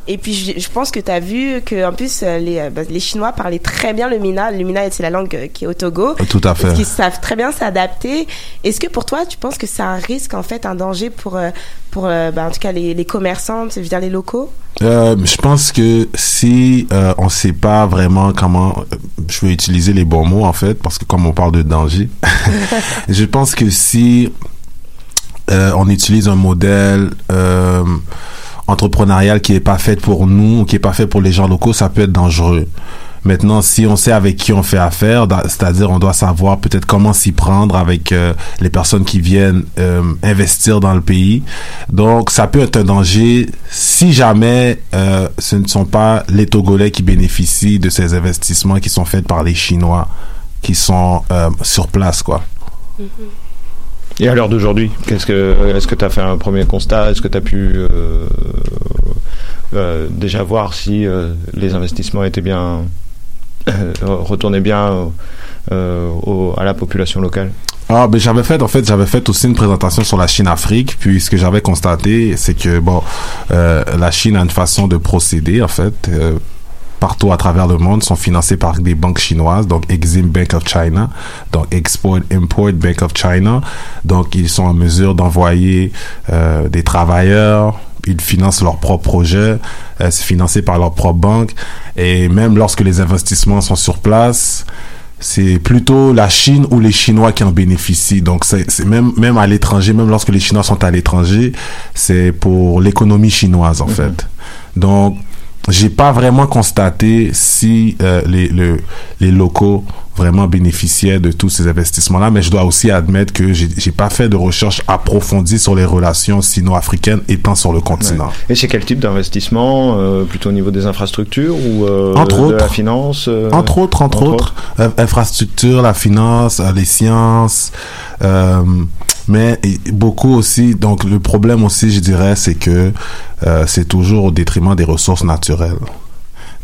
Et puis je, je pense que tu as vu que en plus euh, les, euh, bah, les Chinois parlaient très bien le Mina. Le Mina c'est la langue euh, qui est au Togo. Tout à fait. Parce qu'ils savent très bien s'adapter. Est-ce que pour toi, tu penses que c'est un risque, en fait, un danger pour, pour bah, en tout cas, les, les commerçants, je veux dire les locaux? Euh, je pense que si euh, on sait pas vraiment comment, je vais utiliser les bons mots en fait, parce que comme on parle de danger, je pense que si euh, on utilise un modèle euh, entrepreneurial qui est pas fait pour nous, ou qui est pas fait pour les gens locaux, ça peut être dangereux. Maintenant, si on sait avec qui on fait affaire, c'est-à-dire on doit savoir peut-être comment s'y prendre avec euh, les personnes qui viennent investir dans le pays. Donc, ça peut être un danger si jamais ce ne sont pas les Togolais qui bénéficient de ces investissements qui sont faits par les Chinois qui sont sur place, quoi. Et à l'heure d'aujourd'hui, qu'est-ce que, est-ce que tu as fait un premier constat? Est-ce que tu as pu euh, euh, déjà voir si euh, les investissements étaient bien retournaient bien à la population locale? Ah, ben j'avais fait en fait j'avais fait aussi une présentation sur la Chine Afrique puis ce que j'avais constaté c'est que bon la Chine a une façon de procéder en fait partout à travers le monde sont financés par des banques chinoises donc Exim Bank of China donc Export Import Bank of China donc ils sont en mesure d'envoyer euh, des travailleurs ils financent leurs propres projets, euh, c'est financé par leur propre banque. Et même lorsque les investissements sont sur place, c'est plutôt la Chine ou les Chinois qui en bénéficient. Donc c'est c'est même même à l'étranger, même lorsque les Chinois sont à l'étranger, c'est pour l'économie chinoise en fait. Donc j'ai pas vraiment constaté si euh, les le, les locaux vraiment bénéficiaient de tous ces investissements-là, mais je dois aussi admettre que j'ai pas fait de recherche approfondie sur les relations sino-africaines étant sur le continent. Et c'est quel type d'investissement euh, Plutôt au niveau des infrastructures ou euh, Entre de autres. la finance euh, Entre autres, entre, entre autres, euh, infrastructure, la finance, euh, les sciences, euh, mais beaucoup aussi. Donc le problème aussi, je dirais, c'est que euh, c'est toujours au détriment des ressources naturelles.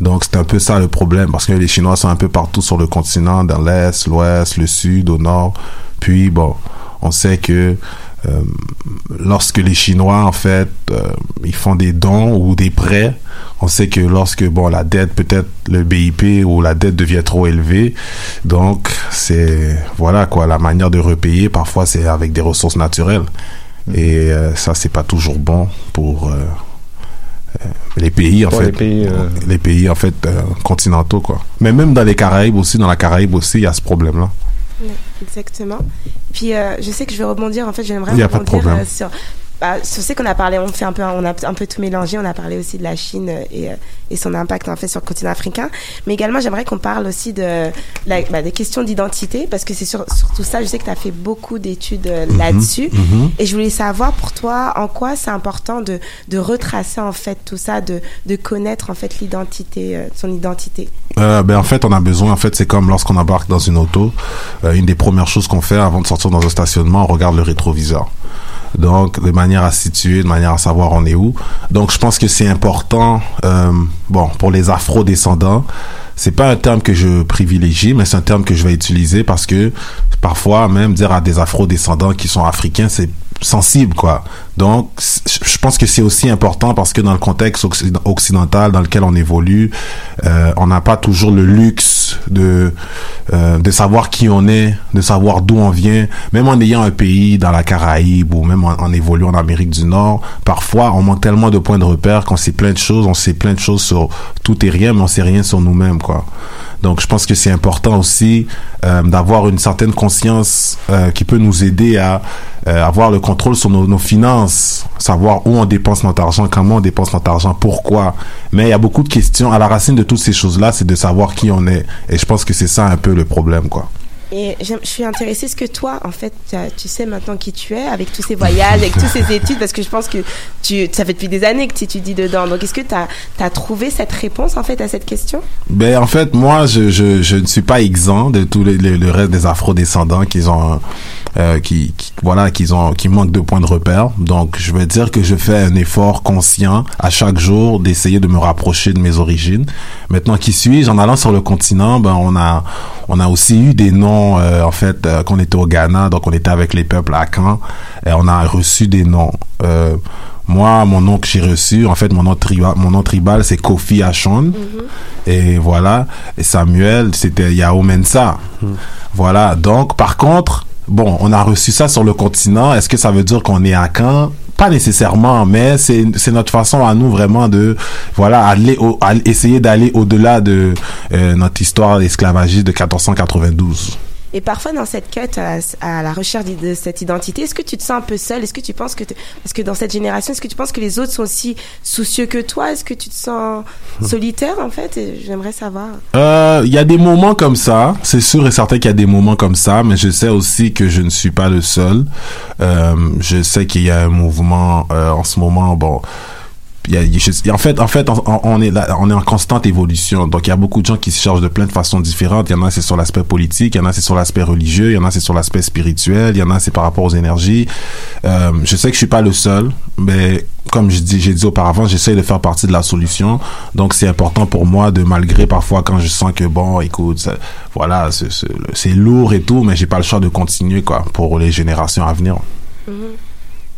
Donc c'est un peu ça le problème parce que les Chinois sont un peu partout sur le continent, dans l'est, l'ouest, le sud, au nord. Puis bon, on sait que euh, lorsque les Chinois en fait euh, ils font des dons ou des prêts, on sait que lorsque bon la dette peut-être le BIP ou la dette devient trop élevée, donc c'est voilà quoi la manière de repayer parfois c'est avec des ressources naturelles. Et euh, ça c'est pas toujours bon pour les pays en fait. les pays, les pays en fait continentaux quoi. Mais même dans les Caraïbes aussi dans la Caraïbe aussi il y a ce problème Ouais, Exactement. Puis euh, je sais que je vais rebondir. En fait, j'aimerais rebondir euh, sur. Bah, je sais qu'on a parlé, on fait un peu, on a un peu tout mélangé. On a parlé aussi de la Chine euh, et, euh, et son impact en fait sur le continent africain. Mais également, j'aimerais qu'on parle aussi de la, bah, des questions d'identité parce que c'est sur, surtout ça. Je sais que tu as fait beaucoup d'études euh, là-dessus. Mhm. Et je voulais savoir pour toi, en quoi c'est important de, de retracer en fait tout ça, de, de connaître en fait l'identité, son identité. Euh, ben en fait, on a besoin. En fait, c'est comme lorsqu'on embarque dans une auto. euh, une des premières choses qu'on fait avant de sortir dans un stationnement, on regarde le rétroviseur. Donc, de manière à situer, de manière à savoir on est où. Donc, je pense que c'est important. euh, bon, pour les Afro-descendants, c'est pas un terme que je privilégie, mais c'est un terme que je vais utiliser parce que parfois, même dire à des Afro-descendants qui sont africains, c'est sensible, quoi. Donc, je pense que c'est aussi important parce que dans le contexte occid- occidental dans lequel on évolue, euh, on n'a pas toujours le luxe de euh, de savoir qui on est, de savoir d'où on vient. Même en ayant un pays dans la Caraïbe ou même en, en évoluant en Amérique du Nord, parfois on manque tellement de points de repère qu'on sait plein de choses, on sait plein de choses sur tout et rien, mais on sait rien sur nous-mêmes, quoi. Donc, je pense que c'est important aussi euh, d'avoir une certaine conscience euh, qui peut nous aider à euh, avoir le contrôle sur nos, nos finances, savoir où on dépense notre argent, comment on dépense notre argent, pourquoi. Mais il y a beaucoup de questions. À la racine de toutes ces choses-là, c'est de savoir qui on est. Et je pense que c'est ça un peu le problème, quoi. Et je suis intéressée, est-ce que toi, en fait, tu, as- sais maintenant qui tu es, avec tous ces voyages, avec toutes ces études, parce que je pense que tu, ça fait depuis des années que tu étudies dedans. Donc, est-ce que tu as, trouvé cette réponse, en fait, à cette question? Ben, en fait, moi, je, je, je ne suis pas exempt de tous les, le reste des afro-descendants qui ont, euh, qui, qui, voilà, qui ont, qui manquent de points de repère. Donc, je veux dire que je fais un effort conscient à chaque jour d'essayer de me rapprocher de mes origines. Maintenant, qui suis-je? En allant sur le continent, ben, on a, on a aussi eu des noms, euh, en fait, euh, qu'on était au Ghana, donc on était avec les peuples Akan, et on a reçu des noms. Euh, moi, mon nom que j'ai reçu, en fait, mon nom tribal, mon nom tribal, c'est Kofi Achon. Mhm. Et voilà. Et Samuel, c'était Yao Mensa. Voilà. Donc, par contre, bon, on a reçu ça sur le continent. Est-ce que ça veut dire qu'on est à Caen? Pas nécessairement, mais c'est c'est notre façon à nous vraiment de voilà aller au, à essayer d'aller au-delà de euh, notre histoire d'esclavagisme de 1492. Et parfois, dans cette quête à, à la recherche de cette identité, est-ce que tu te sens un peu seul Est-ce que tu penses que, te- parce que dans cette génération, est-ce que tu penses que les autres sont aussi soucieux que toi? Est-ce que tu te sens solitaire en fait? J'aimerais savoir. Euh, Il y a des moments comme ça, c'est sûr et certain qu'il y a des moments comme ça, mais je sais aussi que je ne suis pas le seul. Euh, je sais qu'il y a un mouvement euh, en ce moment, bon. En fait, en fait, on, est on est en constante évolution. Donc, il y a beaucoup de gens qui se chargent de plein de façons différentes. Il y en a, c'est sur l'aspect politique. Il y en a, c'est sur l'aspect religieux. Il y en a, c'est sur l'aspect spirituel. Il y en a, c'est par rapport aux énergies. Euh, je sais que je suis pas le seul, mais comme je dis, j'ai dit auparavant, j'essaie de faire partie de la solution. Donc, c'est important pour moi de, malgré parfois quand je sens que bon, écoute, voilà, c'est- lourd et tout, mais j'ai pas le choix de continuer, quoi, pour les générations à venir.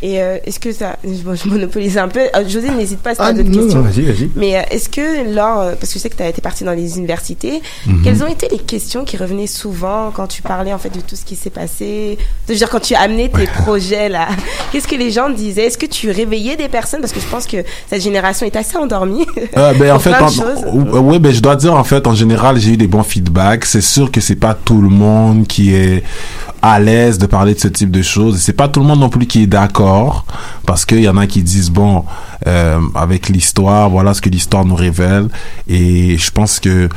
Et euh, est-ce que ça, bon, je monopolise un peu. Euh, José, n'hésite pas si tu as Ah, d'autres questions. non, vas-y, vas-y. Mais euh, est-ce que lors, parce que je sais que tu as été parti dans les universités, Mhm. quelles ont été les questions qui revenaient souvent quand tu parlais en fait de tout ce qui s'est passé? Je veux dire, quand tu amenais tes projets là, qu'est-ce que les gens disaient? Est-ce que tu réveillais des personnes? Parce que je pense que cette génération est assez endormie. Euh, ben, en fait, en- ouais, ben, je dois dire, en fait, en général, j'ai eu des bons feedbacks. C'est sûr que c'est pas tout le monde qui est à l'aise de parler de ce type de choses. C'est pas tout le monde non plus qui est d'accord, parce qu'il y en a qui disent bon, euh, avec l'histoire, voilà ce que l'histoire nous révèle. Et je pense que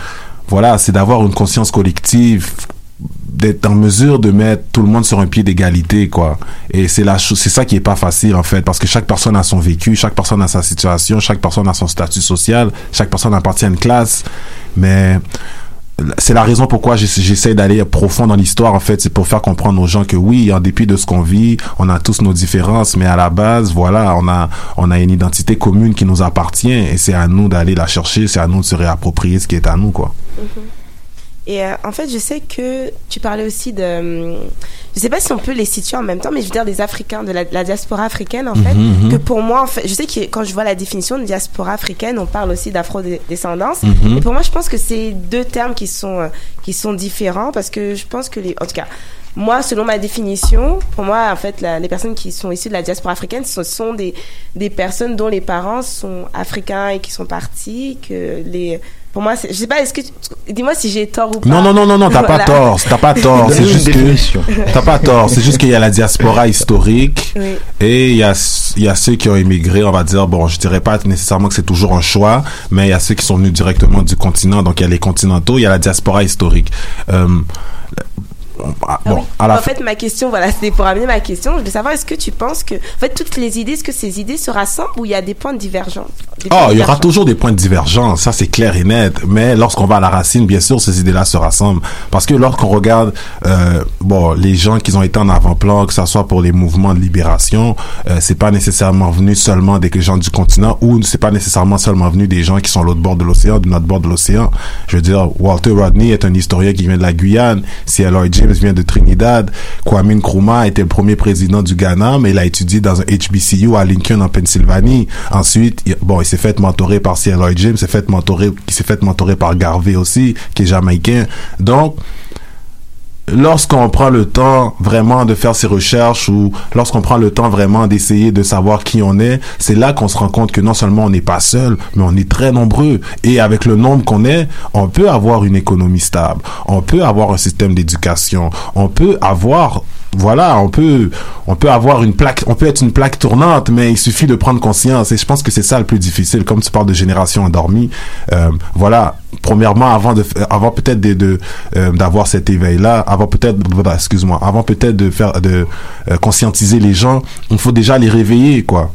voilà, c'est d'avoir une conscience collective d'être en mesure de mettre tout le monde sur un pied d'égalité quoi et c'est la c'est ça qui est pas facile en fait parce que chaque personne a son vécu chaque personne a sa situation chaque personne a son statut social chaque personne appartient à une classe mais c'est la raison pourquoi j'essa- j'essaie d'aller profond dans l'histoire en fait. C'est pour faire comprendre aux gens que oui en dépit de ce qu'on vit on a tous nos différences mais à la base voilà on a on a une identité commune qui nous appartient et c'est à nous d'aller la chercher c'est à nous de se réapproprier ce qui est à nous quoi Et euh, en fait, je sais que tu parlais aussi de. hum, Je sais pas si on peut les situer en même temps, mais je veux dire des Africains, de la, la diaspora africaine, en fait. Mhm, mhm. Que pour moi, en fait, je sais que quand je vois la définition de diaspora africaine, on parle aussi d'afro-descendance. Mhm. Et pour moi, je pense que c'est deux termes qui sont, euh, qui sont différents parce que je pense que les. En tout cas. Moi, selon ma définition, pour moi, en fait, la- les personnes qui sont issues de la diaspora africaine, ce sont des, des personnes dont les parents sont africains et qui sont partis, que les, pour moi, je sais pas, est-ce que, tu- dis-moi si j'ai tort ou pas. Non, non, non, non, non, t'as Voilà. pas tort, t'as pas tort, c'est juste une que, t'as pas tort, c'est juste qu'il y a la diaspora historique, Oui. et il y a, il y a ceux qui ont émigré, on va dire, bon, je dirais pas nécessairement que c'est toujours un choix, mais il y a ceux qui sont venus directement du continent, donc il y a les continentaux, il y a la diaspora historique. Euh, ah, Ah bon, oui. à la en fait, ma question, voilà, c'était pour amener ma question. Je voulais savoir, est-ce que tu penses que, en fait, toutes les idées, est-ce que ces idées se rassemblent ou il y a des points de divergence Des Oh, de il y aura toujours des points de divergence, ça c'est clair et net. Mais lorsqu'on va à la racine, bien sûr, ces idées-là se rassemblent. Parce que lorsqu'on regarde, euh, bon, les gens qui ont été en avant-plan, que ça soit pour les mouvements de libération, euh, c'est pas nécessairement venu seulement des gens du continent ou c'est pas nécessairement seulement venu des gens qui sont l'autre bord de l'océan, de notre bord de l'océan. Je veux dire, Walter Rodney est un historien qui vient de la Guyane. Lloyd James vient de Trinidad, Kwame Nkrumah était le premier président du Ghana, mais il a étudié dans un HBCU à Lincoln en Pennsylvanie. Ensuite, il, bon, il s'est fait mentorer par C.L. Lloyd James, s'est fait mentorer, il s'est fait mentorer par Garvey aussi, qui est jamaïcain. Donc, lorsqu'on prend le temps vraiment de faire ses recherches ou lorsqu'on prend le temps vraiment d'essayer de savoir qui on est, c'est là qu'on se rend compte que non seulement on n'est pas seul, mais on est très nombreux. Et avec le nombre qu'on est, on peut avoir une économie stable, on peut avoir un système d'éducation, on peut avoir voilà, on peut, on peut avoir une plaque, on peut être une plaque tournante, mais il suffit de prendre conscience. Et je pense que c'est ça le plus difficile. Comme tu parles de génération endormie, euh, voilà. Premièrement, avant de, avant peut-être de, euh, d'avoir cet éveil-là, avant peut-être, voilà, excuse-moi, avant peut-être de faire, de euh, conscientiser les gens, il faut déjà les réveiller, quoi.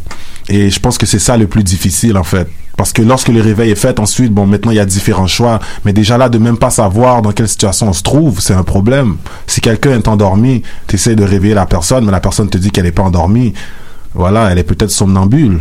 Et je pense que c'est ça le plus difficile en fait. Parce que lorsque le réveil est fait, ensuite, bon, maintenant il y a différents choix. Mais déjà là, de même pas savoir dans quelle situation on se trouve, c'est un problème. Si quelqu'un est endormi, tu essaies de réveiller la personne, mais la personne te dit qu'elle n'est pas endormie. Voilà, elle est peut-être somnambule.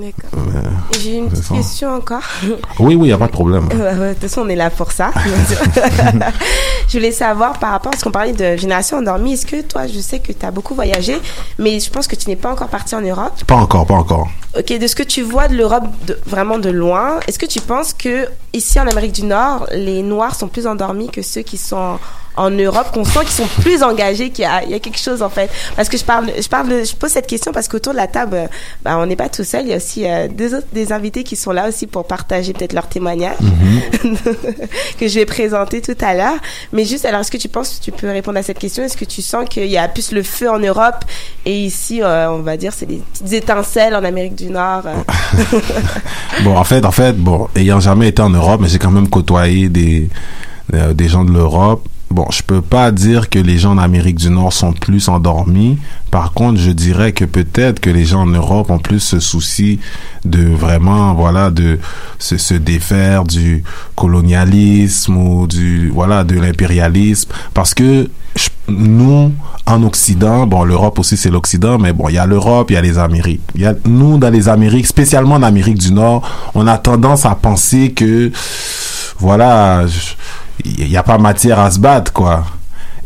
D'accord. Euh, J'ai une petite question encore. oui, oui, il n'y a pas de problème. De toute façon, on est là pour ça. je voulais savoir par rapport à ce qu'on parlait de génération endormie. Est-ce que toi, je sais que tu as beaucoup voyagé, mais je pense que tu n'es pas encore parti en Europe. Pas encore, pas encore. Ok, de ce que tu vois de l'Europe vraiment de loin, est-ce que tu penses que ici en Amérique du Nord, les Noirs sont plus endormis que ceux qui sont en Europe, qu'on sent qu'ils sont plus engagés, qu'il y a, il y a quelque chose en fait Parce que je parle, je parle, de- je pose cette question parce qu'autour de la table, euh, bah, on n'est pas tout seul. Il y a aussi euh, deux autres, des invités qui sont là aussi pour partager peut-être leur témoignage que je vais présenter tout à l'heure. Mais juste, alors est-ce que tu penses, tu peux répondre à cette question? Est-ce que tu sens qu'il y a plus le feu en Europe? Et ici, euh, on va dire, c'est des petites étincelles en Amérique du Nord euh, Bon, en fait, en fait, bon, ayant jamais été en Europe, mais j'ai quand même côtoyé des, des gens de l'Europe. Bon, je peux pas dire que les gens en Amérique du Nord sont plus endormis. Par contre, je dirais que peut-être que les gens en Europe ont plus ce souci de vraiment, voilà, de se, se défaire du colonialisme ou du, voilà, de l'impérialisme. Parce que nous, en Occident, bon, l'Europe aussi c'est l'Occident, mais bon, il y a l'Europe, il y a les Amériques. Y a, nous, dans les Amériques, spécialement en Amérique du Nord, on a tendance à penser que, voilà, je- il n'y a pas matière à se battre, quoi.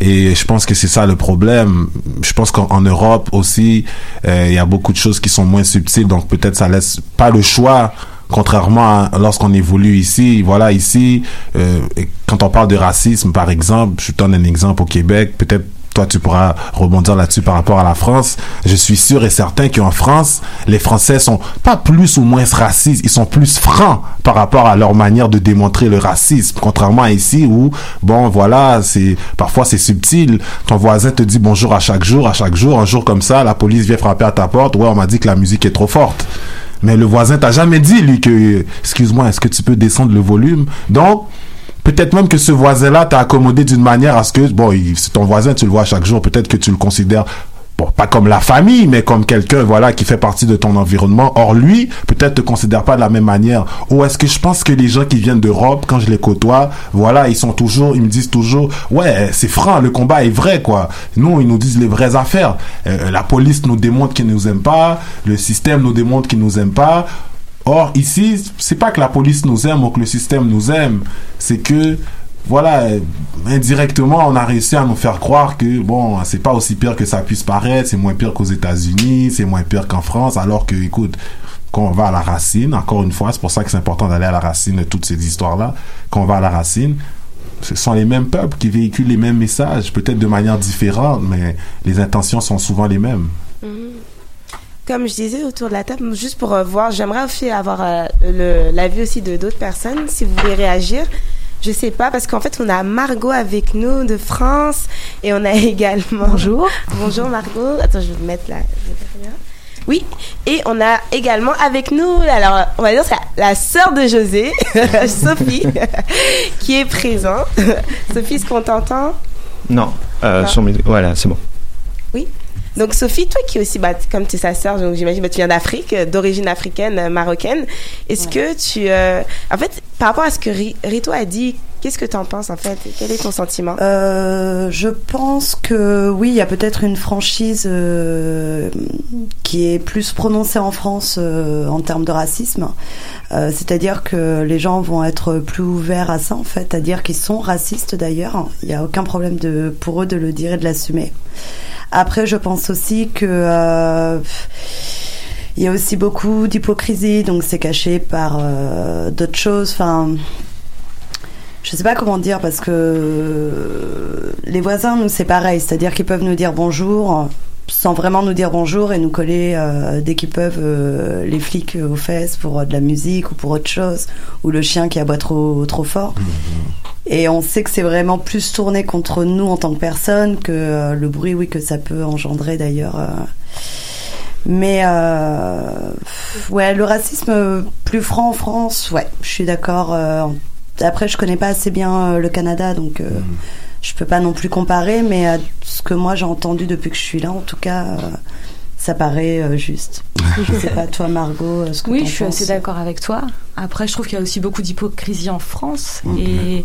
Et je pense que c'est ça le problème. Je pense qu'en en Europe aussi, euh, il y a beaucoup de choses qui sont moins subtiles, donc peut-être ça laisse pas le choix. Contrairement à lorsqu'on évolue ici, voilà, ici, euh, quand on parle de racisme, par exemple, je te donne un exemple au Québec, peut-être toi tu pourras rebondir là-dessus par rapport à la France. Je suis sûr et certain qu'en France, les Français sont pas plus ou moins racistes, ils sont plus francs par rapport à leur manière de démontrer le racisme, contrairement à ici où, bon, voilà, c'est parfois c'est subtil. Ton voisin te dit bonjour à chaque jour, à chaque jour, un jour comme ça, la police vient frapper à ta porte. Ouais, on m'a dit que la musique est trop forte. Mais le voisin t'a jamais dit, lui, que, excuse-moi, est-ce que tu peux descendre le volume? Donc, Peut-être même que ce voisin-là t'a accommodé d'une manière à ce que, bon, c'est ton voisin, tu le vois chaque jour, peut-être que tu le considères, bon, pas comme la famille, mais comme quelqu'un, voilà, qui fait partie de ton environnement. Or, lui, peut-être te considère pas de la même manière. Ou est-ce que je pense que les gens qui viennent d'Europe, quand je les côtoie, voilà, ils sont toujours, ils me disent toujours, ouais, c'est franc, le combat est vrai, quoi. Nous, ils nous disent les vraies affaires. Euh, la police nous démontre qu'ils nous aiment pas, le système nous démontre qu'ils nous aiment pas. Or, ici, c'est pas que la police nous aime ou que le système nous aime, c'est que, voilà, indirectement, on a réussi à nous faire croire que, bon, c'est pas aussi pire que ça puisse paraître, c'est moins pire qu'aux États-Unis, c'est moins pire qu'en France, alors que, écoute, quand on va à la racine, encore une fois, c'est pour ça que c'est important d'aller à la racine de toutes ces histoires-là, quand va à la racine, ce sont les mêmes peuples qui véhiculent les mêmes messages, peut-être de manière différente, mais les intentions sont souvent les mêmes. Comme je disais autour de la table, juste pour euh, voir, j'aimerais aussi avoir euh, l'avis aussi de d'autres personnes, si vous voulez réagir. Je sais pas, parce qu'en fait, on a Margot avec nous de France et on a également. Bonjour. Bonjour Margot. Attends, je vais vous mettre là. Oui, et on a également avec nous, alors on va dire c'est la, la sœur de José, Sophie, qui est présente. Sophie, est-ce qu'on t'entend? Non, euh, Ah. sur mes- voilà, c'est bon. Donc Sophie, toi qui aussi, bah, comme tu es sa sœur, donc j'imagine, bah, tu viens d'Afrique, euh, d'origine africaine, euh, marocaine. Est-ce que tu, euh, en fait, par rapport à ce que Ri- Rito a dit, qu'est-ce que tu en penses en fait? Quel est ton sentiment? Euh, je pense que oui, il y a peut-être une franchise euh, qui est plus prononcée en France euh, en termes de racisme. C'est-à-dire que les gens vont être plus ouverts à ça, en fait, à dire qu'ils sont racistes d'ailleurs. Il n'y a aucun problème de, pour eux de le dire et de l'assumer. Après, je pense aussi que il y a aussi beaucoup d'hypocrisie, donc c'est caché par d'autres choses. Enfin, je sais pas comment dire parce que euh, les voisins, nous, c'est pareil. C'est-à-dire qu'ils peuvent nous dire bonjour sans vraiment nous dire bonjour et nous coller euh, dès qu'ils peuvent euh, les flics aux fesses pour euh, de la musique ou pour autre chose ou le chien qui aboie trop trop fort. Et on sait que c'est vraiment plus tourné contre nous en tant que personne que le bruit, oui, que ça peut engendrer d'ailleurs. Mais ouais, le racisme plus franc en France, ouais, je suis d'accord. Après, je connais pas assez bien euh, le Canada, donc euh, je peux pas non plus comparer, mais euh, ce que moi j'ai entendu depuis que je suis là, en tout cas, euh, ça paraît euh, juste. Je sais pas, toi, Margot, ce que Oui, je suis penses. assez d'accord avec toi. Après, je trouve qu'il y a aussi beaucoup d'hypocrisie en France Mhm. et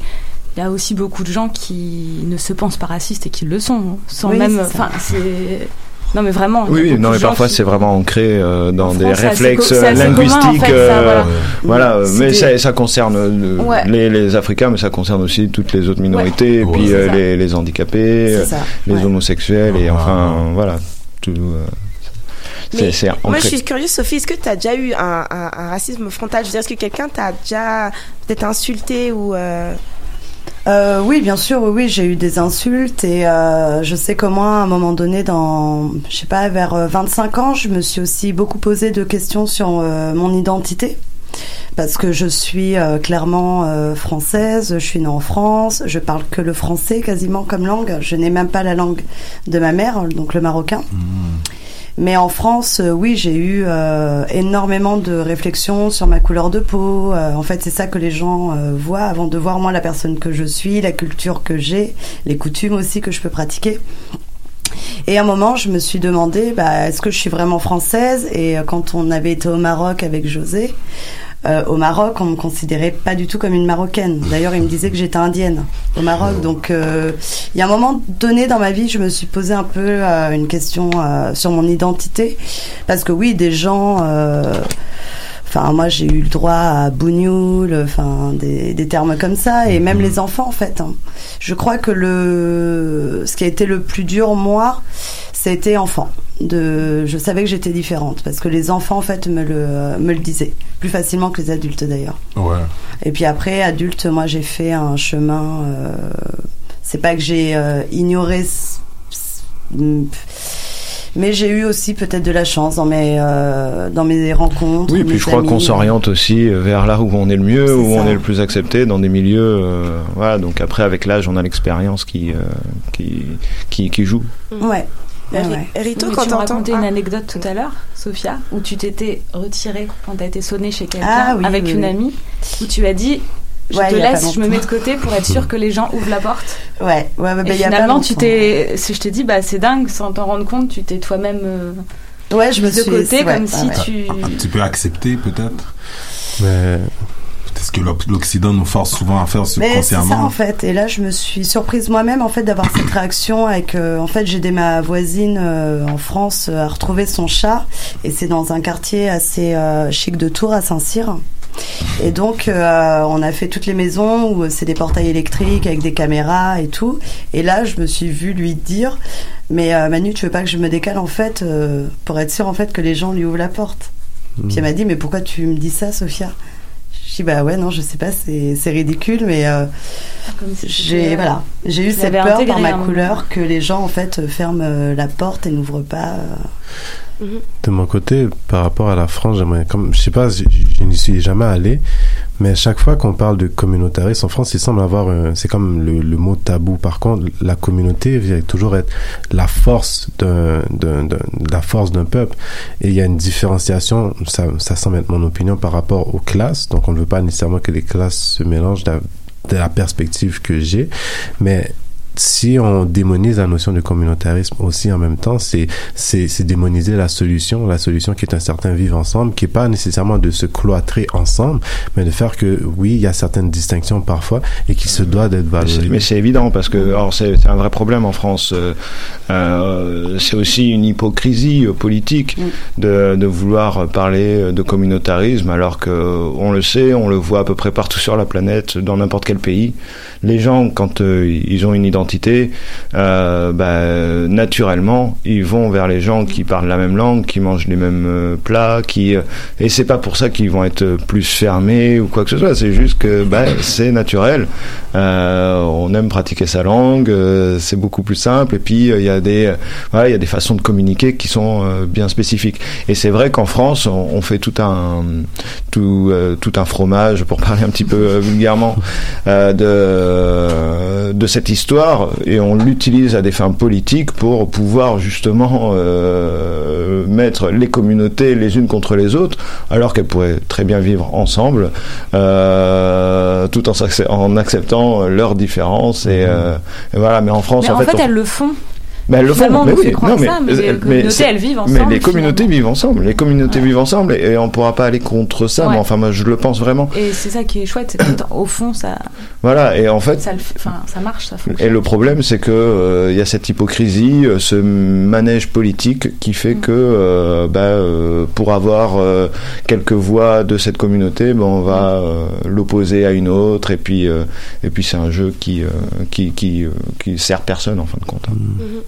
il y a aussi beaucoup de gens qui ne se pensent pas racistes et qui le sont, sans Oui, même. Enfin, c'est. Non, mais vraiment. Oui, non, mais parfois qui- c'est vraiment ancré euh, dans En des France, réflexes commun, en linguistiques. ça, euh, voilà. mais ça, ça concerne euh, Ouais. les, les Africains, mais ça concerne aussi toutes les autres minorités, et puis euh, les, les handicapés, euh, les ouais. homosexuels, et Ah. enfin, voilà. Tout, euh, Moi, je suis curieuse, Sophie, est-ce que tu as déjà eu un, un- un racisme frontal? Je veux dire, est-ce que quelqu'un t'a déjà peut-être insulté ou. euh, Euh, oui, bien sûr, oui, j'ai eu des insultes et euh, je sais moi, à un moment donné, dans, je sais pas, vers euh, 25 ans, je me suis aussi beaucoup posé de questions sur euh, mon identité. Parce que je suis euh, clairement euh, française, je suis née en France, je parle que le français quasiment comme langue, je n'ai même pas la langue de ma mère, donc le marocain. Mais en France, euh, oui, j'ai eu euh, énormément de réflexions sur ma couleur de peau. Euh, en fait, c'est ça que les gens voient avant de voir moi la personne que je suis, la culture que j'ai, les coutumes aussi que je peux pratiquer. Et à un moment, je me suis demandé, bah, est-ce que je suis vraiment française? Et quand on avait été au Maroc avec José, euh, au Maroc, on me considérait pas du tout comme une Marocaine. D'ailleurs, il me disait que j'étais indienne au Maroc. Donc, euh, il y a un moment donné dans ma vie, je me suis posé un peu euh, une question euh, sur mon identité, parce que oui, des gens. euh, Enfin, moi, j'ai eu le droit à bougnoul, enfin, des, des termes comme ça, et même les enfants, en fait. hein. Je crois que le, ce qui a été le plus dur, moi, c'était enfant. De, je savais que j'étais différente, parce que les enfants, en fait, me le, me le disaient. Plus facilement que les adultes, d'ailleurs. Ouais. Et puis après, adulte, moi, j'ai fait un chemin. euh, c'est pas que j'ai euh, ignoré. ce- Mais j'ai eu aussi peut-être de la chance dans mes, euh, dans mes rencontres. Oui, mes puis je crois qu'on s'oriente aussi vers là où on est le mieux, où on est le plus accepté dans des milieux. euh, voilà, donc après, avec l'âge, on a l'expérience qui, euh, qui, qui, qui joue. Ouais. Ouais, Ri- ouais. Rito, Oui, quand tu me racontais Ah. une anecdote tout à l'heure, Sophia, où tu t'étais retirée quand t'as été sonnée chez quelqu'un Ah oui, avec oui, une oui. amie, où tu as dit je Ouais, te laisse, je me mets de côté pour être sûr que les gens ouvrent la porte. Ouais, ouais, bah, Et il y a pas finalement, tu t'es, si je t'ai dit, bah c'est dingue, sans t'en rendre compte, tu t'es toi-même euh, Ouais, je me de suis côté ouais, comme ouais, si ouais. tu. Un petit peu accepté, peut-être. Mais C'est ce que l'Oc- l'Occident nous force souvent à faire Mais c'est ça subconsciemment. en fait. Et là, je me suis surprise moi-même en fait d'avoir cette réaction avec. euh, en fait, j'ai aidé ma voisine euh, en France euh, à retrouver son chat, et c'est dans un quartier assez euh, chic de Tours à Saint-Cyr. Et donc, euh, on a fait toutes les maisons où c'est des portails électriques avec des caméras et tout. Et là, je me suis vue lui dire, mais euh, Manu, tu veux pas que je me décale en fait euh, pour être sûr en fait que les gens lui ouvrent la porte. Puis elle m'a dit, mais pourquoi tu me dis ça, Sophia? Je dis, bah ouais, non, je sais pas, c'est c'est ridicule, mais euh, si j'ai euh, voilà, j'ai eu cette peur par ma moment. couleur que les gens en fait ferment euh, la porte et n'ouvrent pas. euh. De mon côté, par rapport à la France, j'aimerais comme je sais pas, n'y suis jamais allé, mais chaque fois qu'on parle de communautarisme en France, il semble avoir c'est comme le, le mot tabou. Par contre, la communauté vient toujours être la force d'un, la force d'un peuple, et il y a une différenciation. Ça, ça semble être mon opinion par rapport aux classes. Donc, on ne veut pas nécessairement que les classes se mélangent de la, de la perspective que j'ai, mais si on démonise la notion de communautarisme aussi en même temps, c'est c'est démoniser la solution, la solution qui est un certain vivre ensemble, qui est pas nécessairement de se cloîtrer ensemble, mais de faire que oui, il y a certaines distinctions parfois et qui se doit d'être valorisées. Mais c'est évident parce que alors c'est un vrai problème en France. Euh, euh, c'est aussi une hypocrisie euh, politique de, de vouloir parler de communautarisme alors que euh, on le sait, on le voit à peu près partout sur la planète, dans n'importe quel pays. Les gens, quand euh, ils ont une identité, euh, bah, naturellement, ils vont vers les gens qui parlent la même langue, qui mangent les mêmes euh, plats, qui euh, et c'est pas pour ça qu'ils vont être plus fermés ou quoi que ce soit. C'est juste que bah, c'est naturel. On aime pratiquer sa langue, c'est beaucoup plus simple. Et puis il y a des, il y a des façons de communiquer qui sont bien spécifiques. Et c'est vrai qu'en France, on, fait tout un, tout, un fromage, pour parler un petit peu vulgairement, de, de cette histoire, et on l'utilise à des fins politiques pour pouvoir justement euh, mettre les communautés les unes contre les autres, alors qu'elles pourraient très bien vivre ensemble, euh, tout en, acceptant leurs différences. Et, euh, et voilà. Mais en France, Mais en, en fait, fait, on- elles le font. Mais elles le font. Mais nous oui, non, mais, ça, mais les euh, communautés, elles vivent ensemble, Mais les communautés finalement. vivent ensemble. Les communautés vivent ensemble et, et on pourra pas aller contre ça. Ouais. Mais enfin, moi, je le pense vraiment. Et c'est ça qui est chouette, c'est qu'au fond, ça, Voilà. Et en fait, ça, le ça marche, ça fonctionne. Et le problème, c'est que euh, il y a cette hypocrisie, euh, ce manège politique qui fait que, euh, bah, euh, pour avoir euh, quelques voix de cette communauté, ben, on va euh, l'opposer à une autre, et puis, euh, et puis c'est un jeu qui, euh, qui, qui, euh, qui sert personne en fin de compte. hein. Mhm.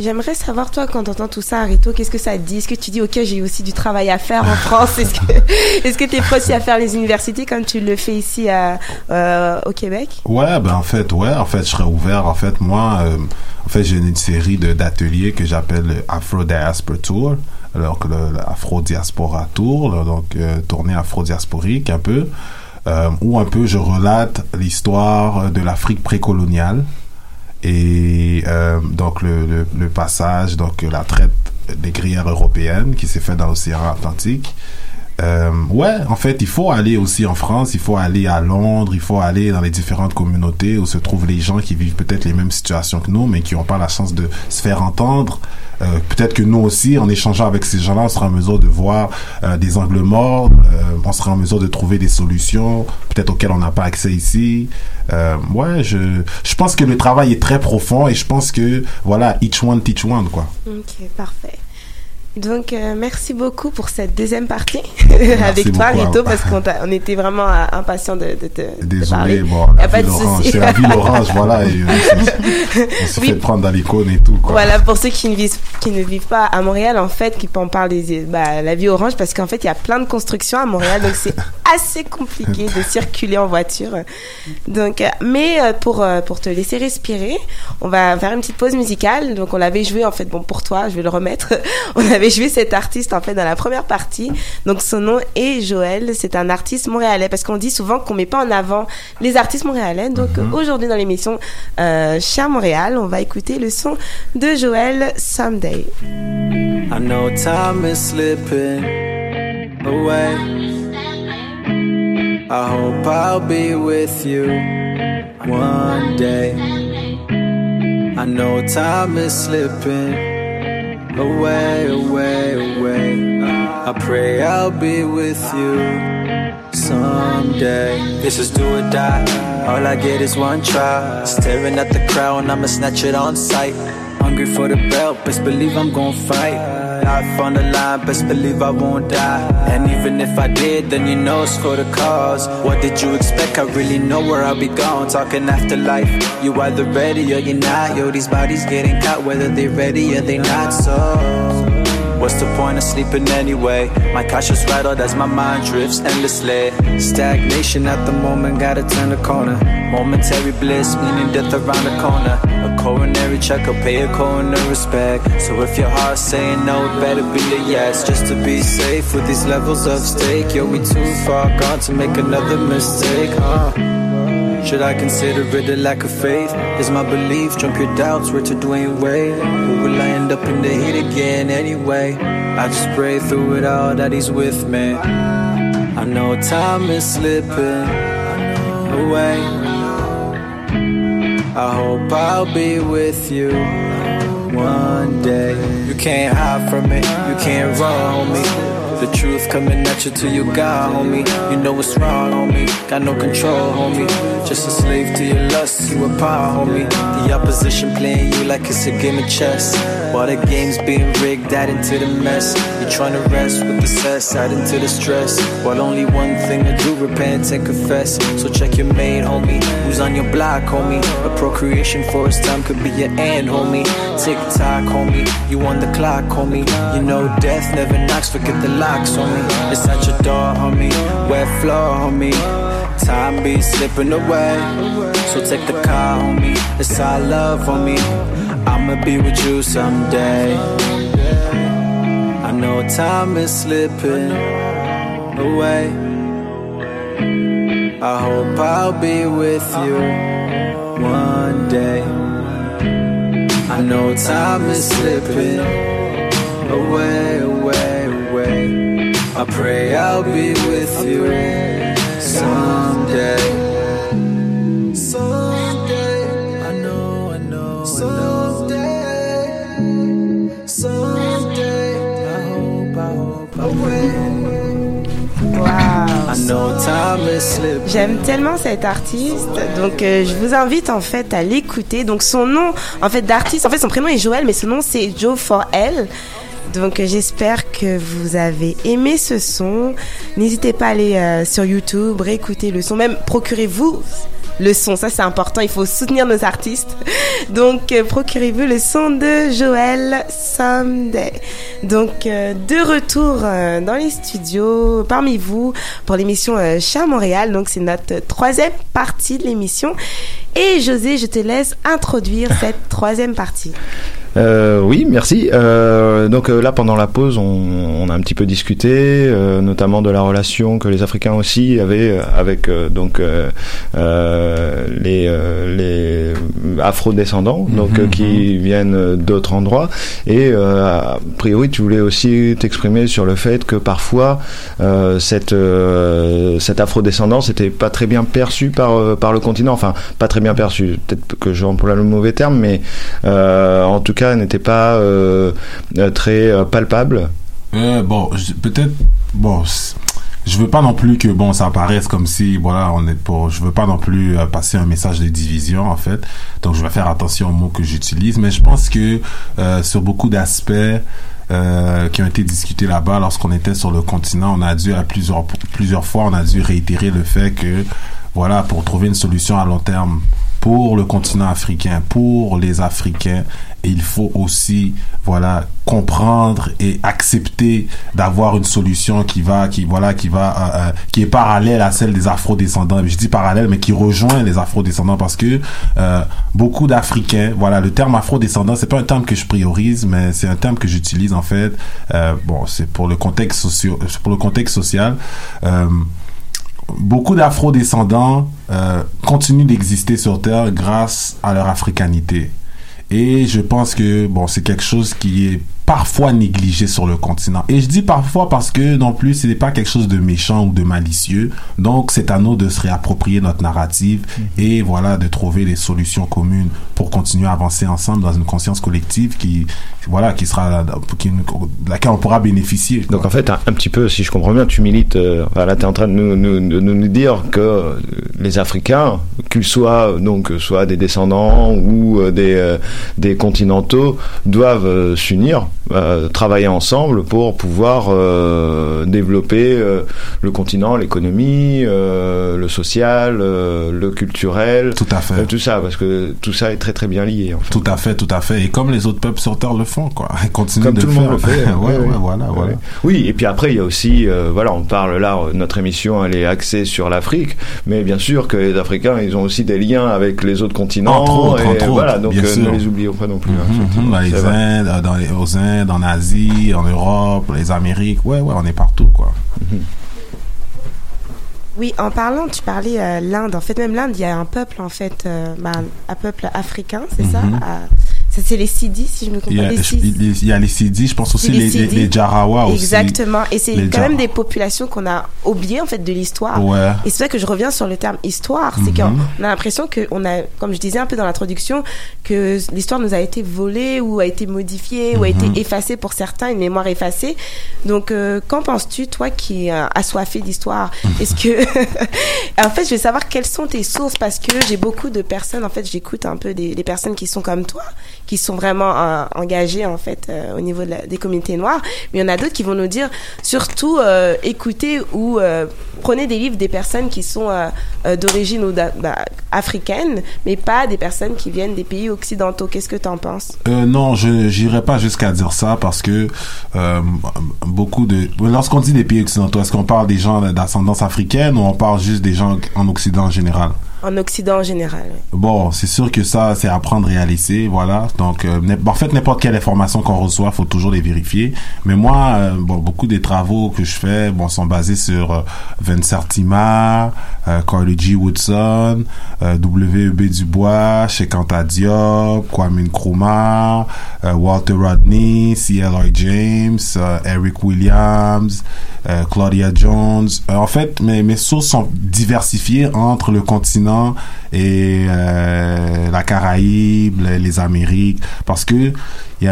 J'aimerais savoir, toi, quand t'entends tout ça, Arito, qu'est-ce que ça te dit? Est-ce que tu dis, OK, j'ai aussi du travail à faire en France? Est-ce que est-ce que t'es prêt aussi à faire les universités comme tu le fais ici à, euh, au Québec? Ouais, ben en fait, ouais, en fait, je serais ouvert. En fait, moi, euh, en fait, j'ai une série d'ateliers que j'appelle le Afro Diaspora Tour, que le, le Afro Diaspora Tour, donc euh, tournée afro diasporique un peu, euh, où un peu je relate l'histoire de l'Afrique précoloniale et euh, donc le, le, passage, donc la traite des gruyères européennes qui s'est fait dans l'océan Atlantique. Euh, ouais, en fait, il faut aller aussi en France, il faut aller à Londres, il faut aller dans les différentes communautés où se trouvent les gens qui vivent peut-être les mêmes situations que nous, mais qui n'ont pas la chance de se faire entendre. Euh, peut-être que nous aussi, en échangeant avec ces gens-là, on sera en mesure de voir euh, des angles morts, euh, on sera en mesure de trouver des solutions, peut-être auxquelles on n'a pas accès ici. Euh, ouais, je, je pense que le travail est très profond et je pense que, voilà, each one teach one, quoi. Ok, parfait. Donc, euh, merci beaucoup pour cette deuxième partie avec toi, Rito, parce qu'on on était vraiment euh, impatients de, de te de parler. Désolé, bon, la pas ville de orange, souci. c'est la ville orange, voilà, et euh, on Oui. fait prendre dans les cônes et tout, quoi. Voilà, pour ceux qui ne vivent, qui ne vivent pas à Montréal, en fait, qui en parlent des, bah, la vie orange, parce qu'en fait, il y a plein de constructions à Montréal, donc c'est assez compliqué de circuler en voiture. Donc, euh, mais euh, pour, euh, pour te laisser respirer, on va faire une petite pause musicale. Donc, on l'avait joué, en fait, bon, pour toi, je vais le remettre. On avait joué cet artiste, en fait, dans la première partie. Donc, son nom est Joël. C'est un artiste montréalais, parce qu'on dit souvent qu'on met pas en avant les artistes montréalais. Donc, aujourd'hui, dans l'émission euh, Cher Montréal, on va écouter le son de Joël Someday. I know time is slipping away. I hope I'll be with you one day. I know time is slipping away, away, away. I pray I'll be with you someday. This is do or die. All I get is one try. Staring at the crowd, I'ma snatch it on sight. Hungry for the belt, best believe I'm gon' fight. Life on the line, best believe I won't die. And even if I did, then you know it's for the cause. What did you expect? I really know where I'll be gone. Talking afterlife, you either ready or you're not. Yo, these bodies getting caught, whether they're ready or they not. So. What's the point of sleeping anyway? My cash cautious rattled as my mind drifts endlessly. Stagnation at the moment, gotta turn the corner. Momentary bliss, meaning death around the corner. A coronary check, I'll pay a coroner respect. So if your heart's saying no, it better be a yes. Just to be safe with these levels of stake. Yo, we too far gone to make another mistake, huh? Should I consider it a lack of faith? Is my belief trump your doubts? Where to Dwayne Wade? Or will I end up in the heat again anyway? I just pray through it all that he's with me. I know time is slipping away. I hope I'll be with you one day. You can't hide from it, you can't run, homie. The truth coming at you till you got, homie. You know what's wrong, homie. Got no control, homie. Just a slave to your lust, you a power, homie. The opposition playing you like it's a game of chess. While the game's being rigged, add into the mess. You're trying to rest with the cess, add into the stress. While only one thing to do, repent and confess. So check your mate, homie. Who's on your block, homie? A procreation for his time could be your end, homie. Tick tock, homie. You on the clock, homie. You know death never knocks, forget the locks, homie. It's at your door, homie. Wet floor, homie. Time be slipping away. So take the car, homie. It's our love, homie. I'ma be with you someday. I know time is slipping away. I hope I'll be with you one day. I know time is slipping away, away. J'aime tellement cet artiste, donc euh, je vous invite en fait à l'écouter. Donc son nom, en fait d'artiste, en fait son prénom est Joël, mais son nom c'est Joe for Elle. Donc j'espère que vous avez aimé ce son. N'hésitez pas à aller euh, sur YouTube, réécouter le son, même procurez-vous le son, ça c'est important, il faut soutenir nos artistes. Donc euh, procurez-vous le son de Joël Someday. Donc euh, de retour dans les studios parmi vous pour l'émission Chat Montréal. Donc c'est notre troisième partie de l'émission. Et José, je te laisse introduire cette troisième partie. Euh, oui, merci. Euh, donc euh, là, pendant la pause, on, on, a un petit peu discuté, euh, notamment de la relation que les Africains aussi avaient euh, avec donc les, les afro-descendants, donc Mhm, qui viennent d'autres endroits. Et a priori, tu voulais aussi t'exprimer sur le fait que parfois cette cette afro-descendance n'était pas très bien perçue par par le continent. Enfin, pas très bien perçue. Peut-être que j'emploie le mauvais terme, mais en tout cas n'était pas euh, très euh, palpable euh, Bon, peut-être. Bon, je veux pas non plus que bon ça apparaisse comme si voilà on est pour. Je veux pas non plus euh, passer un message de division en fait. Donc je vais faire attention aux mots que j'utilise, mais je pense que euh, sur beaucoup d'aspects. Euh, qui ont été discutés là-bas lorsqu'on était sur le continent. On a dû à plusieurs plusieurs fois, on a dû réitérer le fait que voilà pour trouver une solution à long terme pour le continent africain, pour les Africains, et il faut aussi voilà comprendre et accepter d'avoir une solution qui va qui voilà qui va euh, euh, qui est parallèle à celle des afro-descendants. Je dis parallèle mais qui rejoint les afro-descendants parce que euh, beaucoup d'africains voilà le terme afro-descendant c'est pas un terme que je priorise mais c'est un terme que j'utilise en fait. Bon c'est pour le contexte socio pour le contexte social. Beaucoup d'afro-descendants continuent d'exister sur Terre grâce à leur africanité. Et je pense que c'est quelque chose qui est parfois négligé sur le continent. Et je dis parfois parce que non plus ce n'est pas quelque chose de méchant ou de malicieux. Donc c'est à nous de se réapproprier notre narrative et voilà de trouver des solutions communes pour continuer à avancer ensemble dans une conscience collective qui voilà qui sera qui, de laquelle on pourra bénéficier. Quoi. Donc en fait un, un, petit peu si je comprends bien tu milites euh, voilà tu es en train de nous, nous, de nous dire que les Africains qu'ils soient donc soit des descendants ou euh, des euh, des continentaux doivent euh, s'unir euh, travailler ensemble pour pouvoir euh, développer euh, le continent, l'économie, le social, le culturel, tout à fait, tout ça, parce que tout ça est très très bien lié. En fait. Tout à fait, tout à fait. Et comme les autres peuples sur Terre le font, quoi. Ils continuent comme de tout le, monde le fait. ouais, ouais, ouais, voilà, voilà. Oui, et puis après il y a aussi, voilà, on parle là, notre émission elle est axée sur l'Afrique, mais bien sûr que les Africains ils ont aussi des liens avec les autres continents. Entre autres, et entre voilà, donc ne les oublions pas non plus. Mm -hmm, dans les Indes, dans les, aux Indes, en Asie, en Europe, les Amériques, ouais, ouais, on est partout, quoi. Mm -hmm. Oui, en parlant, tu parlais euh, l'Inde. En fait, même l'Inde, il y a un peuple, en fait, euh, bah, un peuple africain, c'est mm -hmm. ça euh, c'est les Sidis, si je me comprends il, y a les Sidis, je pense aussi les, les, les, Jarawa aussi. Exactement. Et c'est quand même des populations qu'on a oubliées, en fait, de l'histoire. Ouais. Et c'est vrai que je reviens sur le terme histoire. C'est mm -hmm. qu'on a l'impression qu'on a, comme je disais un peu dans l'introduction, que l'histoire nous a été volée ou a été modifiée mm -hmm. ou a été effacée pour certains, une mémoire effacée. Donc, euh, qu'en penses-tu, toi qui es euh, assoiffé d'histoire? Est-ce que. en fait, je veux savoir quelles sont tes sources parce que j'ai beaucoup de personnes, en fait, j'écoute un peu des, des personnes qui sont comme toi qui sont vraiment euh, engagés en fait euh, au niveau des communautés noires. Mais il y en a d'autres qui vont nous dire surtout euh, écoutez ou prenez des livres des personnes qui sont d'origine bah, africaine mais pas des personnes qui viennent des pays occidentaux. Qu'est-ce que tu en penses non je n'irai pas jusqu'à dire ça parce que beaucoup de lorsqu'on dit des pays occidentaux est-ce qu'on parle des gens d'ascendance africaine ou on parle juste des gens en Occident en général? En Occident en général. Bon, c'est sûr que ça, c'est à prendre et à laisser, voilà. Donc, euh, en fait, n'importe quelle information qu'on reçoit, faut toujours les vérifier. Mais moi, euh, beaucoup des travaux que je fais, bon, sont basés sur euh, Vincent Timar, Carly G. Woodson, W.E.B. Dubois, Shekanta Diop, Kwame Nkrumah, Walter Rodney, C.L.R. James, Eric Williams, Claudia Jones. en fait, mes, mes sources sont diversifiées entre le continent et euh, la Caraïbe, les, Amériques, parce que il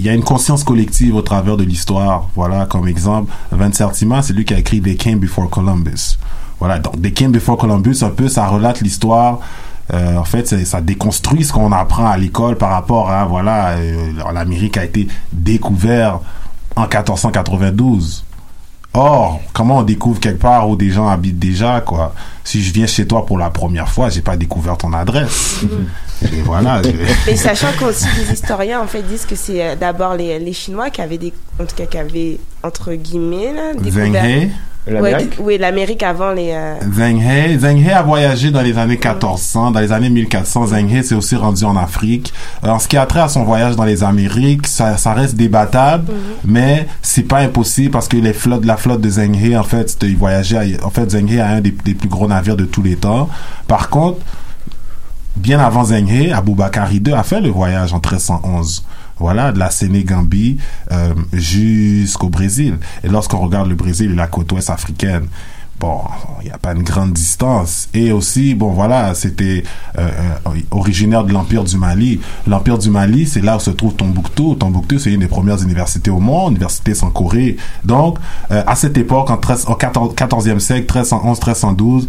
y a, une conscience collective au travers de l'histoire. Voilà, comme exemple, Vince Artima, c'est lui qui a écrit They Came Before Columbus. Voilà, donc They Came Before Columbus, un peu, ça relate l'histoire. Euh, en fait, ça, ça déconstruit ce qu'on apprend à l'école par rapport à, voilà, euh, l'Amérique a été découverte en 1492. Or, comment on découvre quelque part où des gens habitent déjà, quoi? Si je viens chez toi pour la première fois, j'ai pas découvert ton adresse. Et voilà. Et sachant qu'aussi les historiens en fait disent que c'est euh, d'abord les, les Chinois qui avaient des, en tout cas qui avaient entre guillemets là, découvert. D- oui, l'Amérique avant les. euh, Zheng He, Zheng He a voyagé dans les années 1400, dans les années 1400. Zheng He s'est aussi rendu en Afrique. En ce qui a trait à son voyage dans les Amériques, ça, ça reste débattable, mais c'est pas impossible parce que les flottes, la flotte de Zheng He, en fait, il voyageait, en fait, Zheng He a un des, des plus gros navires de tous les temps. Par contre, bien avant Zheng He, Aboubakar II a fait le voyage en 1311. Voilà, de la Sénégambie euh, jusqu'au Brésil. Et lorsqu'on regarde le Brésil et la côte ouest africaine, bon, il n'y a pas une grande distance. Et aussi, bon, voilà, c'était euh, euh, originaire de l'Empire du Mali. L'Empire du Mali, c'est là où se trouve Tombouctou. Tombouctou, c'est une des premières universités au monde, université sans Corée. Donc, euh, à cette époque, en 13, au 14, 14e siècle, 1311, 1312,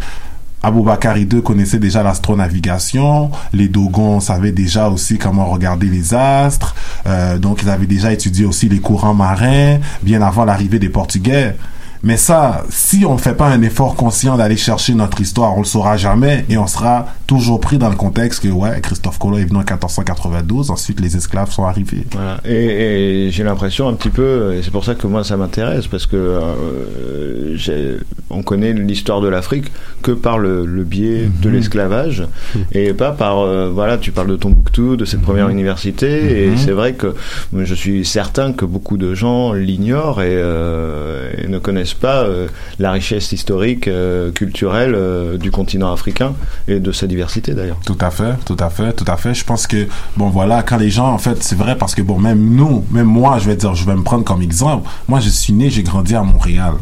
Aboubakar II connaissait déjà l'astronavigation, les Dogons savaient déjà aussi comment regarder les astres, euh, donc ils avaient déjà étudié aussi les courants marins bien avant l'arrivée des Portugais. Mais ça, si on ne fait pas un effort conscient d'aller chercher notre histoire, on le saura jamais et on sera toujours pris dans le contexte que ouais, Christophe Colomb est venu en 1492, ensuite les esclaves sont arrivés. Voilà. Et, et j'ai l'impression un petit peu, et c'est pour ça que moi ça m'intéresse, parce que euh, on connaît l'histoire de l'Afrique que par le, le biais de l'esclavage, et pas par, euh, voilà, tu parles de Tombouctou, de cette première université, et Mhm. c'est vrai que je suis certain que beaucoup de gens l'ignorent et, euh, et ne connaissent pas euh, la richesse historique, euh, culturelle euh, du continent africain et de sa diversité d'ailleurs. Tout à fait, tout à fait, tout à fait. Je pense que, bon, voilà, quand les gens, en fait, c'est vrai parce que, bon, même nous, même moi, je vais dire, je vais me prendre comme exemple. Moi, je suis né, j'ai grandi à Montréal.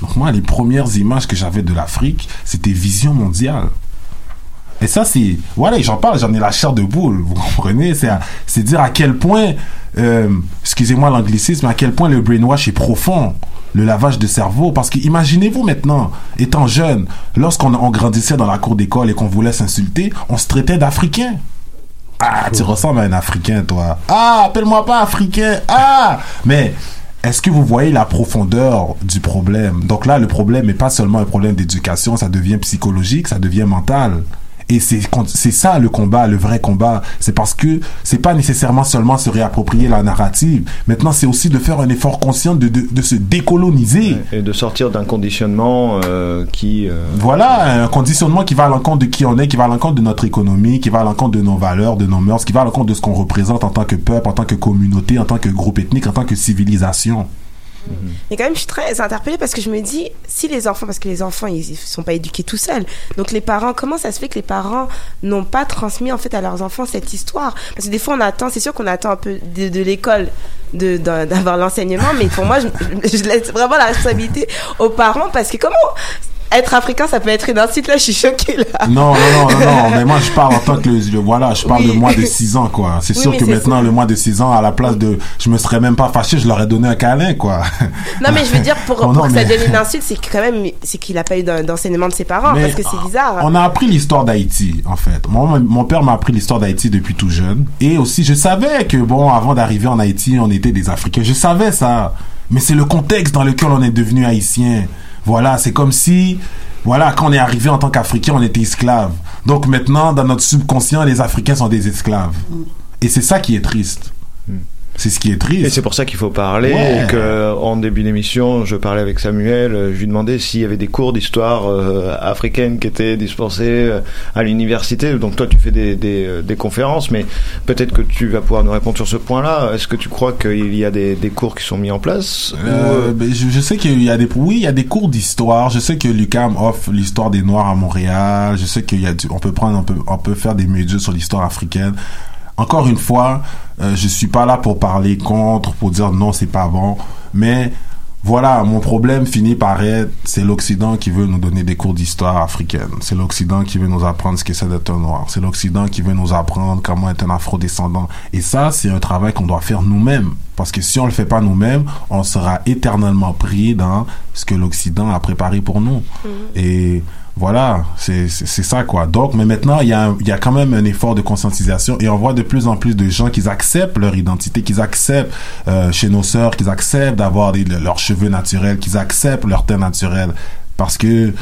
Donc, moi, les premières images que j'avais de l'Afrique, c'était Vision mondiale. Et ça, c'est, voilà, j'en parle, j'en ai la chair de boule, vous comprenez? C'est, dire à quel point, excusez-moi l'anglicisme, à quel point le brainwash est profond, le lavage de cerveau. Parce que imaginez-vous maintenant, étant jeune, lorsqu'on on grandissait dans la cour d'école et qu'on voulait s'insulter, on se traitait d'Africain. Ah, tu ressembles à un Africain, toi. Ah, appelle-moi pas Africain. Ah, mais est-ce que vous voyez la profondeur du problème? Donc là, le problème n'est pas seulement un problème d'éducation, ça devient psychologique, ça devient mental. Et c'est ça le combat, le vrai combat. C'est parce que c'est pas nécessairement seulement se réapproprier la narrative. Maintenant, c'est aussi de faire un effort conscient de, de, de se décoloniser. Et de sortir d'un conditionnement euh, qui... euh, Voilà, un conditionnement qui va à l'encontre de qui on est, qui va à l'encontre de notre économie, qui va à l'encontre de nos valeurs, de nos mœurs, qui va à l'encontre de ce qu'on représente en tant que peuple, en tant que communauté, en tant que groupe ethnique, en tant que civilisation. Et quand même, je suis très interpellée parce que je me dis, si les enfants, parce que les enfants, ils ils sont pas éduqués tout seuls. Donc les parents, comment ça se fait que les parents n'ont pas transmis en fait à leurs enfants cette histoire? Parce que des fois, on attend, c'est sûr qu'on attend un peu de, de l'école d'avoir l'enseignement, mais pour moi, je laisse vraiment la responsabilité aux parents parce que comment être africain, ça peut être une insulte là. Je suis choquée là. Non, non, non, non, non, mais moi je parle en tant que le, le- voilà, je parle Oui. de moi de 6 ans, quoi. C'est Oui, sûr que maintenant, ça. le mois de 6 ans, à la place de, je me serais même pas fâché, je leur ai donné un câlin, quoi. Non, mais je veux dire, pour, Oh, non, pour que mais- ça devienne une insulte, c'est quand même, c'est qu'il a pas eu d'en- d'enseignement de ses parents Mais parce que c'est bizarre. On a appris l'histoire d'Haïti, en fait. Mon, mon père m'a appris l'histoire d'Haïti depuis tout jeune. Et aussi, je savais que, bon, avant d'arriver en Haïti, on était des Africains. Je savais ça. Mais c'est le contexte dans lequel on est devenu haïtien. Voilà, c'est comme si, voilà, quand on est arrivé en tant qu'Africain, on était esclave. Donc maintenant, dans notre subconscient, les Africains sont des esclaves. Et c'est ça qui est triste. C'est ce qui est triste. Et c'est pour ça qu'il faut parler. Ouais. Et que, en début d'émission, je parlais avec Samuel. euh, Je lui demandais s'il y avait des cours d'histoire euh, africaine qui étaient dispensés euh, à l'université. Donc toi, tu fais des, des, euh, des conférences, mais peut-être que tu vas pouvoir nous répondre sur ce point-là. Est-ce que tu crois qu'il y a des, des cours qui sont mis en place ou, Euh, ben, je, je sais qu'il y a des oui il y a des cours d'histoire je sais que l'UCAM offre l'histoire des noirs à Montréal je sais qu'il y a du- on peut prendre on peut on peut faire des modules sur l'histoire africaine encore une fois euh, je suis pas là pour parler contre pour dire non c'est pas bon mais voilà, mon problème finit par être, c'est l'Occident qui veut nous donner des cours d'histoire africaine. C'est l'Occident qui veut nous apprendre ce que c'est d'être un noir. C'est l'Occident qui veut nous apprendre comment être un afro-descendant. Et ça, c'est un travail qu'on doit faire nous-mêmes. Parce que si on le fait pas nous-mêmes, on sera éternellement pris dans ce que l'Occident a préparé pour nous. Et voilà, c'est ça quoi. Donc, mais maintenant, il y, a y a quand même un effort de conscientisation et on voit de plus en plus de gens qui acceptent leur identité, qui acceptent euh, chez nos sœurs, qui acceptent d'avoir leurs cheveux naturels, qui acceptent leur teint naturel. Parce que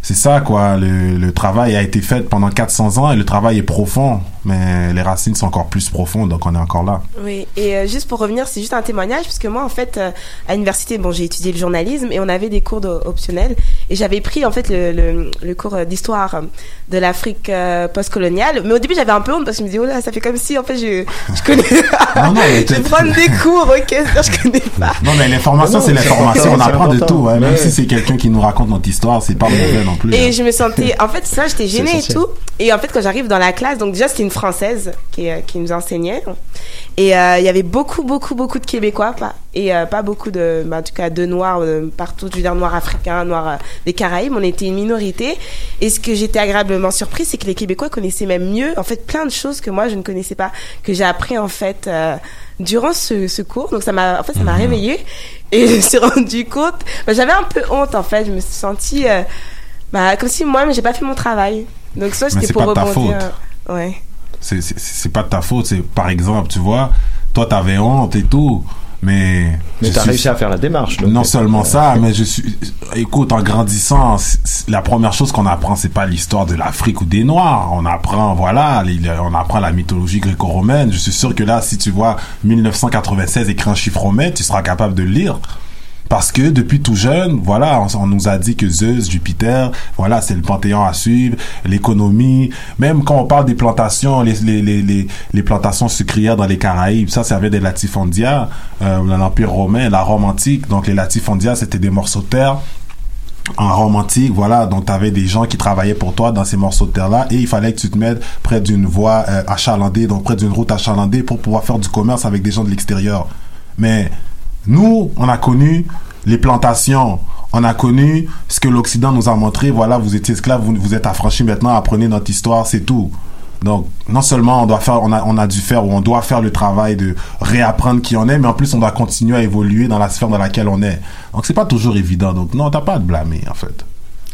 c'est ça quoi, le, le travail a été fait pendant 400 ans et le travail est profond, mais les racines sont encore plus profondes, donc on est encore là. Oui, et euh, juste pour revenir, c'est juste un témoignage, parce que moi, en fait, euh, à l'université, bon, j'ai étudié le journalisme et on avait des cours de- optionnels. Et j'avais pris, en fait, le, le, le cours euh, d'histoire de l'Afrique euh, postcoloniale. Mais au début, j'avais un peu honte parce que je me disais, oh là, ça fait comme si, en fait, je, je connais. Non, non, je vais prendre des cours, ok, je connais pas. Non, mais l'information, Non, c'est c'est l'information. On apprend de tout, hein, même Ouais. si c'est quelqu'un qui nous raconte notre histoire, c'est pas mauvais non plus. Et hein. je me sentais, en fait, ça, j'étais gênée et tout. Et en fait, quand j'arrive dans la classe, donc déjà, c'était une Française qui, euh, qui nous enseignait. Et euh, il y avait beaucoup, beaucoup, beaucoup de Québécois, pas, et euh, pas beaucoup de, bah, en tout cas, de Noirs euh, partout. Je veux dire, Noirs africains, Noirs des Caraïbes. On était une minorité. Et ce que j'étais agréablement surprise, c'est que les Québécois connaissaient même mieux, en fait, plein de choses que moi, je ne connaissais pas, que j'ai appris, en fait, durant ce, ce cours. Donc, ça m'a, en fait, ça m'a réveillée. Et je me suis rendu compte, bah, j'avais un peu honte, en fait. Je me suis sentie, bah, comme si moi-même, j'ai pas fait mon travail. Donc, soit Mais c'était pour pas de ta rebondir. faute. Ouais. C'est- pas de ta faute. C'est par exemple, tu vois, toi t'avais honte et tout, mais Mais t'as suis- réussi à faire la démarche. donc. non seulement ça, mais je suis. Écoute, en grandissant, la première chose qu'on apprend, c'est pas l'histoire de l'Afrique ou des Noirs. On apprend, voilà, les- on apprend la mythologie gréco-romaine. Je suis sûr que là, si tu vois 1996 écrit en chiffre romain, tu seras capable de le lire. Parce que depuis tout jeune, voilà, on, nous a dit que Zeus, Jupiter, voilà, c'est le panthéon à suivre, l'économie. Même quand on parle des plantations, les, les, les, les, plantations sucrières dans les Caraïbes, ça, ça vient des latifondia, euh, l'Empire romain, la Rome antique. Donc les latifondia, c'était des morceaux de terre en Rome antique, voilà, donc tu avais des gens qui travaillaient pour toi dans ces morceaux de terre-là et il fallait que tu te mettes près d'une voie euh, achalandée, donc près d'une route achalandée pour pouvoir faire du commerce avec des gens de l'extérieur. Mais nous, on a connu les plantations, on a connu ce que l'Occident nous a montré, voilà, vous étiez esclaves, vous, vous êtes affranchis maintenant, apprenez notre histoire, c'est tout. Donc, non seulement on doit faire, on a, on a dû faire ou on doit faire le travail de réapprendre qui on est, mais en plus on doit continuer à évoluer dans la sphère dans laquelle on est. Donc, c'est pas toujours évident. Donc, non, t'as pas à te blâmer, en fait.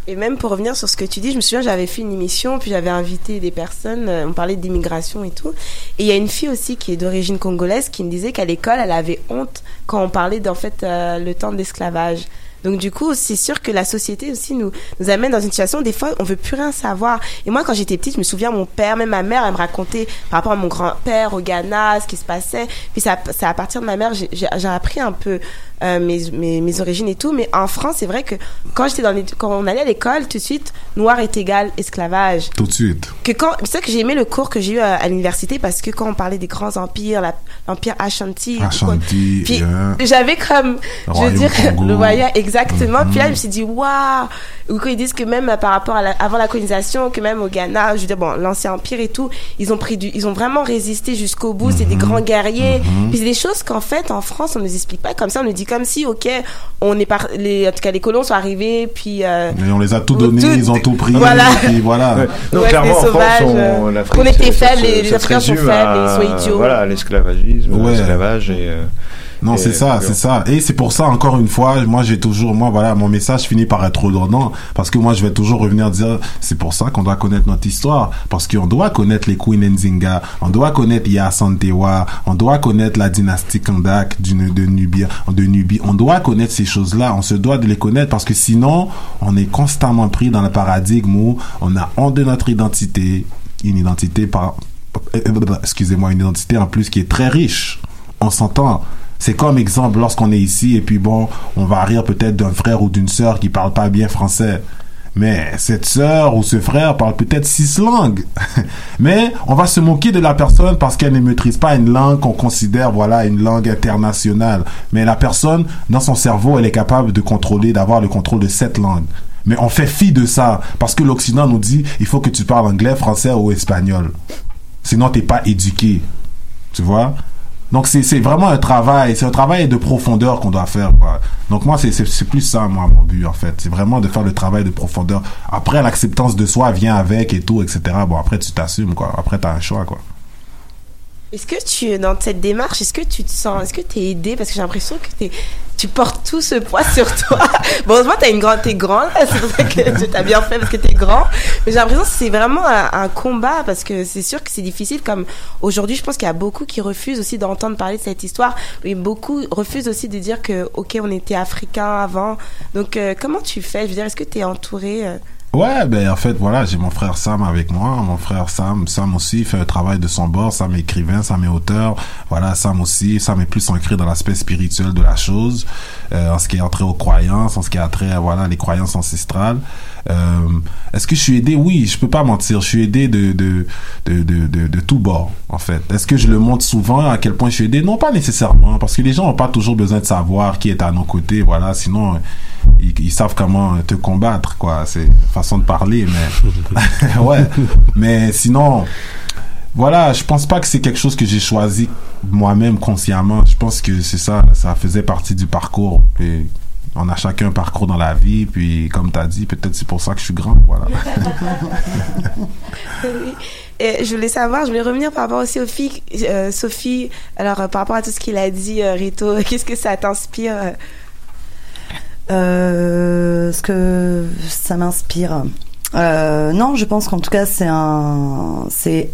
Et même pour revenir sur ce que tu dis, je me souviens, j'avais fait une émission, puis j'avais invité des personnes, euh, on parlait d'immigration et tout. Et il y a une fille aussi qui est d'origine congolaise qui me disait qu'à l'école, elle avait honte quand on parlait d'en fait euh, le temps de. Donc du coup, c'est sûr que la société aussi nous nous amène dans une situation où des fois on veut plus rien savoir. Et moi, quand j'étais petite, je me souviens mon père, même ma mère, elle me racontait par rapport à mon grand-père au Ghana, ce qui se passait. Puis ça, c'est à partir de ma mère, j'ai- j'ai appris un peu euh, mes, mes mes origines et tout. Mais en France, c'est vrai que quand j'étais dans les, quand on allait à l'école, tout de suite, noir est égal esclavage Tout de suite. que quand c'est ça que j'ai aimé le cours que j'ai eu à, à l'université parce que quand on parlait des grands empires l'empire Ashanti Ashanti, puis hein. j'avais comme Le je veux dire Congo. le royaume exactement puis là Mhm. je me suis dit waouh ou quand ils disent que même par rapport à la- avant la colonisation que même au Ghana je veux dire bon l'ancien empire et tout ils ont pris du ils ont vraiment résisté jusqu'au bout c'est Mhm. des grands guerriers puis c'est des choses qu'en fait en France on nous explique pas comme ça on nous dit comme si ok on est par les en tout cas les colons sont arrivés puis euh, Mais on les a tout Tout- donné, ils ont tout pris. Voilà. Et voilà. Ouais. Non, Ouais, clairement, en France, on, euh, l'Afrique, qu'on était faibles, les- les Africains sont faibles, à- ils sont idiots. Voilà, l'esclavagisme, Ouais. l'esclavage et. euh, Non, c'est ça, c'est ça. Et c'est pour ça, encore une fois, moi, j'ai toujours, moi, voilà, mon message finit par être redondant. Parce que moi, je vais toujours revenir dire, c'est pour ça qu'on doit connaître notre histoire. Parce qu'on doit connaître les Queen Nzinga, on doit connaître Santewa, on doit connaître la dynastie Kandak de Nubie, de Nubie. On doit connaître ces choses-là. On se doit de les connaître parce que sinon, on est constamment pris dans le paradigme où on a honte de notre identité, une identité par, euh, excusez-moi, une identité en plus qui est très riche. On s'entend. C'est comme exemple lorsqu'on est ici et puis bon, on va rire peut-être d'un frère ou d'une sœur qui parle pas bien français. Mais cette sœur ou ce frère parle peut-être six langues. Mais on va se moquer de la personne parce qu'elle ne maîtrise pas une langue qu'on considère, voilà, une langue internationale. Mais la personne, dans son cerveau, elle est capable de contrôler, d'avoir le contrôle de cette langue. Mais on fait fi de ça parce que l'Occident nous dit, il faut que tu parles anglais, français ou espagnol. Sinon, t'es pas éduqué. Tu vois? Donc c'est vraiment un travail, c'est un travail de profondeur qu'on doit faire quoi. Donc moi c'est plus ça moi mon but en fait, c'est vraiment de faire le travail de profondeur. Après l'acceptance de soi vient avec et tout etc. Bon après tu t'assumes quoi. Après t'as un choix quoi. Est-ce que tu, dans cette démarche, est-ce que tu te sens, est-ce que tu es aidé Parce que j'ai l'impression que t'es- tu portes tout ce poids sur toi. bon, moi, une grande, t'es grande, c'est pour ça que t'as bien fait parce que t'es grand. Mais j'ai l'impression que c'est vraiment un, combat parce que c'est sûr que c'est difficile. Comme aujourd'hui, je pense qu'il y a beaucoup qui refusent aussi d'entendre parler de cette histoire. Et beaucoup refusent aussi de dire que, ok, on était africains avant. Donc, euh, comment tu fais? Je veux dire, est-ce que tu es entouré euh, Ouais, ben en fait, voilà, j'ai mon frère Sam avec moi. Mon frère Sam, Sam aussi fait un travail de son bord. Sam est écrivain, Sam est auteur. Voilà, Sam aussi. Sam est plus ancré dans l'aspect spirituel de la chose, euh, en ce qui est entré aux croyances, en ce qui a trait voilà les croyances ancestrales. Euh, Est-ce que je suis aidé? Oui, je peux pas mentir. Je suis aidé de de de de de, de tout bord, en fait. Est-ce que je le montre souvent à quel point je suis aidé? Non, pas nécessairement, parce que les gens ont pas toujours besoin de savoir qui est à nos côtés. Voilà, sinon ils, ils savent comment te combattre, quoi. C'est une façon de parler, mais ouais. Mais sinon, voilà, je pense pas que c'est quelque chose que j'ai choisi moi-même consciemment. Je pense que c'est ça, ça faisait partie du parcours. Puis on a chacun un parcours dans la vie, puis comme tu as dit, peut-être c'est pour ça que je suis grand, voilà. Oui. Et je voulais savoir, je voulais revenir par rapport aussi aux filles, euh, Sophie. Alors, euh, par rapport à tout ce qu'il a dit, euh, Rito, qu'est-ce que ça t'inspire euh? Euh, ce que ça m'inspire. Euh, non, je pense qu'en tout cas, c'est un, c'est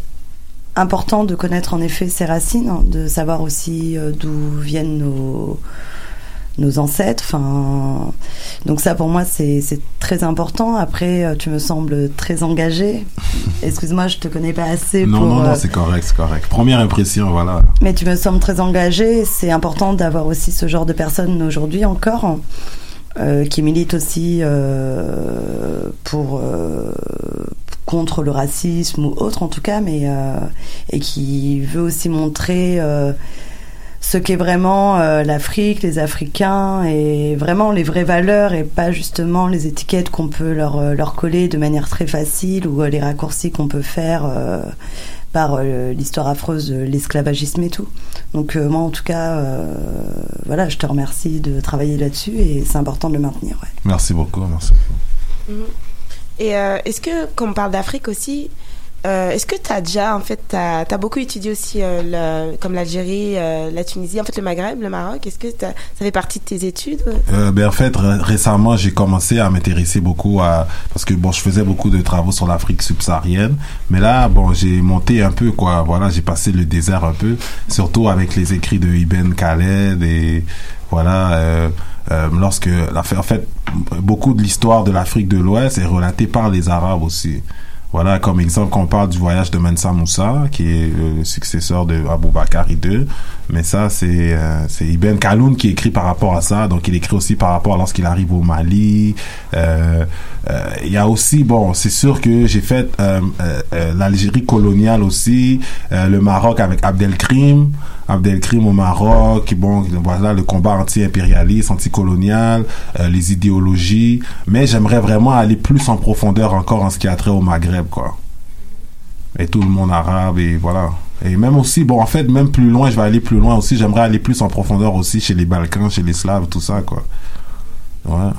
important de connaître en effet ses racines, hein, de savoir aussi euh, d'où viennent nos nos ancêtres. Enfin, donc ça pour moi c'est c'est très important. Après, euh, tu me sembles très engagé. Excuse-moi, je te connais pas assez non, pour. non, euh, non, c'est correct, c'est correct. Première impression, voilà. mais tu me sembles très engagé. C'est important d'avoir aussi ce genre de personnes aujourd'hui encore, euh, qui militent aussi euh, pour euh, contre le racisme ou autre en tout cas, mais et qui veut aussi montrer ce qu'est vraiment euh, l'Afrique, les Africains et vraiment les vraies valeurs et pas justement les étiquettes qu'on peut leur, euh, leur coller de manière très facile ou euh, les raccourcis qu'on peut faire euh, par euh, l'histoire affreuse de l'esclavagisme et tout. Donc euh, moi en tout cas, euh, voilà, je te remercie de travailler là-dessus et c'est important de le maintenir. Ouais. Merci beaucoup, merci. Mhm. Et euh, est-ce que, quand on parle d'Afrique aussi, euh, est-ce que tu as déjà, en fait, tu beaucoup étudié aussi, euh, le, comme l'Algérie, euh, la Tunisie, en fait, le Maghreb, le Maroc? Est-ce que ça fait partie de tes études Euh, ben en fait ré- récemment j'ai commencé à m'intéresser beaucoup à parce que bon je faisais beaucoup de travaux sur l'Afrique subsaharienne. Mais là bon j'ai monté un peu quoi. Voilà j'ai passé le désert un peu surtout avec les écrits de Ibn Khaled et voilà euh, euh, lorsque en fait beaucoup de l'histoire de l'Afrique de l'Ouest est relatée par les Arabes aussi voilà, comme exemple, quand on parle du voyage de Mansa Moussa, qui est euh, le successeur de Abou Bakr II, mais ça, c'est euh, Ibn Khaldoun qui écrit par rapport à ça, donc il écrit aussi par rapport à lorsqu'il arrive au Mali. Euh, euh, Il y a aussi, bon, c'est sûr que j'ai fait euh, euh, euh, l'Algérie coloniale aussi, euh, le Maroc avec Abdelkrim, Abdelkrim au Maroc, bon, voilà, le combat anti-impérialiste, anticolonial, euh, les idéologies, mais j'aimerais vraiment aller plus en profondeur encore en ce qui a trait au Maghreb, quoi. Et tout le monde arabe, et voilà. Et même aussi, bon, en fait, même plus loin, je vais aller plus loin aussi, j'aimerais aller plus en profondeur aussi chez les Balkans, chez les Slaves, tout ça, quoi. Ouais.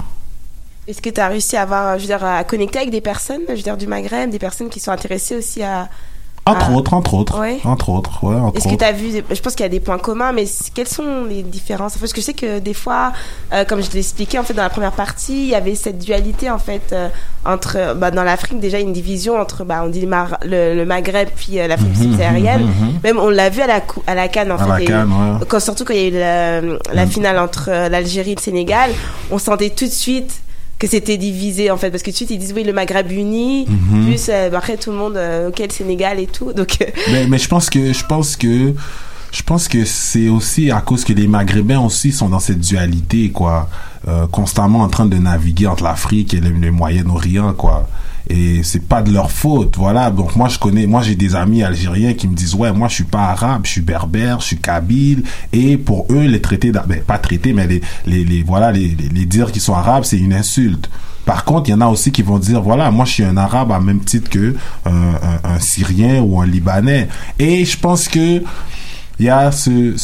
Est-ce que tu as réussi à avoir, je veux dire, à connecter avec des personnes, je veux dire, du Maghreb, des personnes qui sont intéressées aussi à. Entre à- autres, entre autres. Ouais. Entre autres, ouais, entre Est-ce que tu as vu, je pense qu'il y a des points communs, mais quelles sont les différences? Parce que je sais que des fois, euh, comme je l'ai expliqué en fait dans la première partie, il y avait cette dualité en fait euh, entre, bah, dans l'Afrique déjà une division entre, bah, on dit le, Mar- le, le Maghreb puis euh, l'Afrique Mhm, subsaharienne. mhm, mhm. Même on l'a vu à la, cou- à la Cannes en À fait. la Il y a eu- CAN, ouais. quand, surtout quand il y a eu la, la Mhm. finale entre euh, l'Algérie et le Sénégal, on sentait tout de suite que c'était divisé en fait. Parce que tout de suite ils disent oui le Maghreb uni Mhm. plus euh, après tout le monde euh, ok le Sénégal et tout. Donc euh, mais, mais je pense que je pense que je pense que c'est aussi à cause que les Maghrébins aussi sont dans cette dualité quoi. Constamment en train de naviguer entre l'Afrique et le, le Moyen-Orient quoi et c'est pas de leur faute voilà. Donc moi je connais moi j'ai des amis algériens qui me disent ouais moi je suis pas arabe je suis berbère je suis kabyle. Et pour eux les traités ben, pas traités mais les les, les voilà les, les, dire qu'ils sont arabes c'est une insulte. Par contre, il y en a aussi qui vont dire, voilà, moi je suis un arabe à même titre que un Syrien ou un Libanais. Et je pense que il y a ce-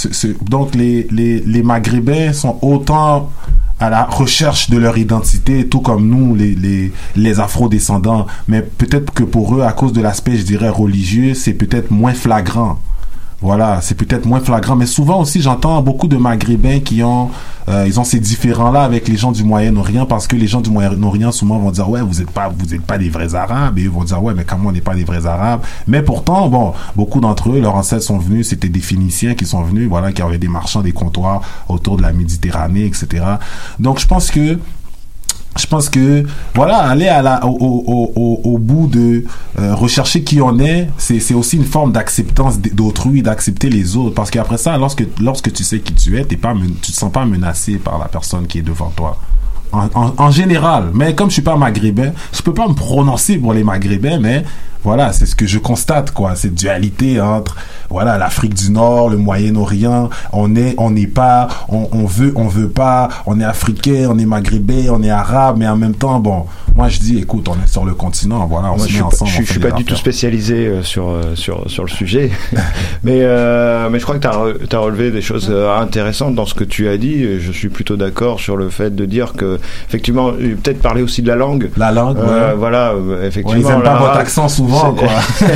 donc les, les, les Maghrébins sont autant à la recherche de leur identité, tout comme nous, les, les, les afro-descendants. Mais peut-être que pour eux, à cause de l'aspect, je dirais, religieux, c'est peut-être moins flagrant. Voilà, c'est peut-être moins flagrant, mais souvent aussi j'entends beaucoup de Maghrébins qui ont, euh, ils ont ces différends-là avec les gens du Moyen-Orient parce que les gens du Moyen-Orient souvent vont dire ouais vous êtes pas, vous êtes pas des vrais Arabes et ils vont dire ouais mais comment on n'est pas des vrais Arabes? Mais pourtant bon, beaucoup d'entre eux, leurs ancêtres sont venus, c'était des Phéniciens qui sont venus, voilà, qui avaient des marchands, des comptoirs autour de la Méditerranée, etc. Donc je pense que je pense que voilà aller au, bout de euh, rechercher qui on est c'est aussi une forme d'acceptance d'autrui d'accepter les autres. Parce qu'après ça lorsque tu sais qui tu es t'es pas tu te sens pas menacé par la personne qui est devant toi en, en, en général. Mais comme je suis pas maghrébin je peux pas me prononcer pour les maghrébins mais voilà c'est ce que je constate quoi. Cette dualité entre voilà l'Afrique du Nord le Moyen-Orient. On est on n'est pas on, on veut on veut pas. On est africain on est maghrébin on est arabe mais en même temps bon moi je dis écoute on est sur le continent voilà on Moi, se je met suis pas, ensemble je, on suis- pas du tout spécialisé euh, sur, euh, sur, sur le sujet, mais, euh, mais je crois que tu as, relevé des choses intéressantes dans ce que tu as dit. et Je suis plutôt d'accord sur le fait de dire que, effectivement, peut-être parler aussi de la langue. la langue Euh, ouais. voilà, euh, Ouais, effectivement. ils aiment pas votre accent souvent quoi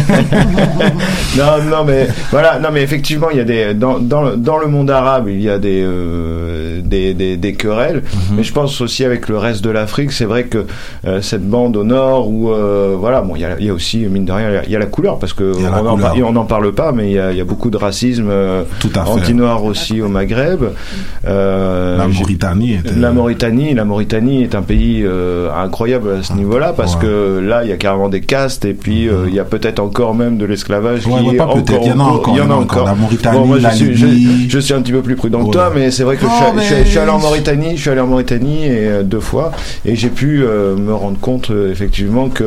non, non, mais voilà, non, mais effectivement, il y a des dans dans le, dans le monde arabe, il y a des euh, des, des des querelles, Mhm. mais je pense aussi avec le reste de l'Afrique, c'est vrai que cette bande au nord où voilà, bon, il y a il y a aussi mine de rien, il y a- la couleur parce que on en, couleur. on parle pas, mais il y a il y a beaucoup de racisme anti-noir aussi au Maghreb. Euh, la Mauritanie était- la Mauritanie, la Mauritanie est un pays euh, incroyable à ce niveau-là parce Ouais. que là, il y a carrément des castes et puis euh, il y a peut-être encore même de l'esclavage Ouais, qui ouais, est pas peut-être, encore il y en a encore, Il y en a encore. La Mauritanie, Bon, moi, je suis, je, suis un petit peu plus prudent que toi, mais c'est vrai que je, Non, suis, je suis- mais- je suis allé en Mauritanie, je suis allé en Mauritanie et, euh, deux fois et j'ai pu me rendre compte effectivement que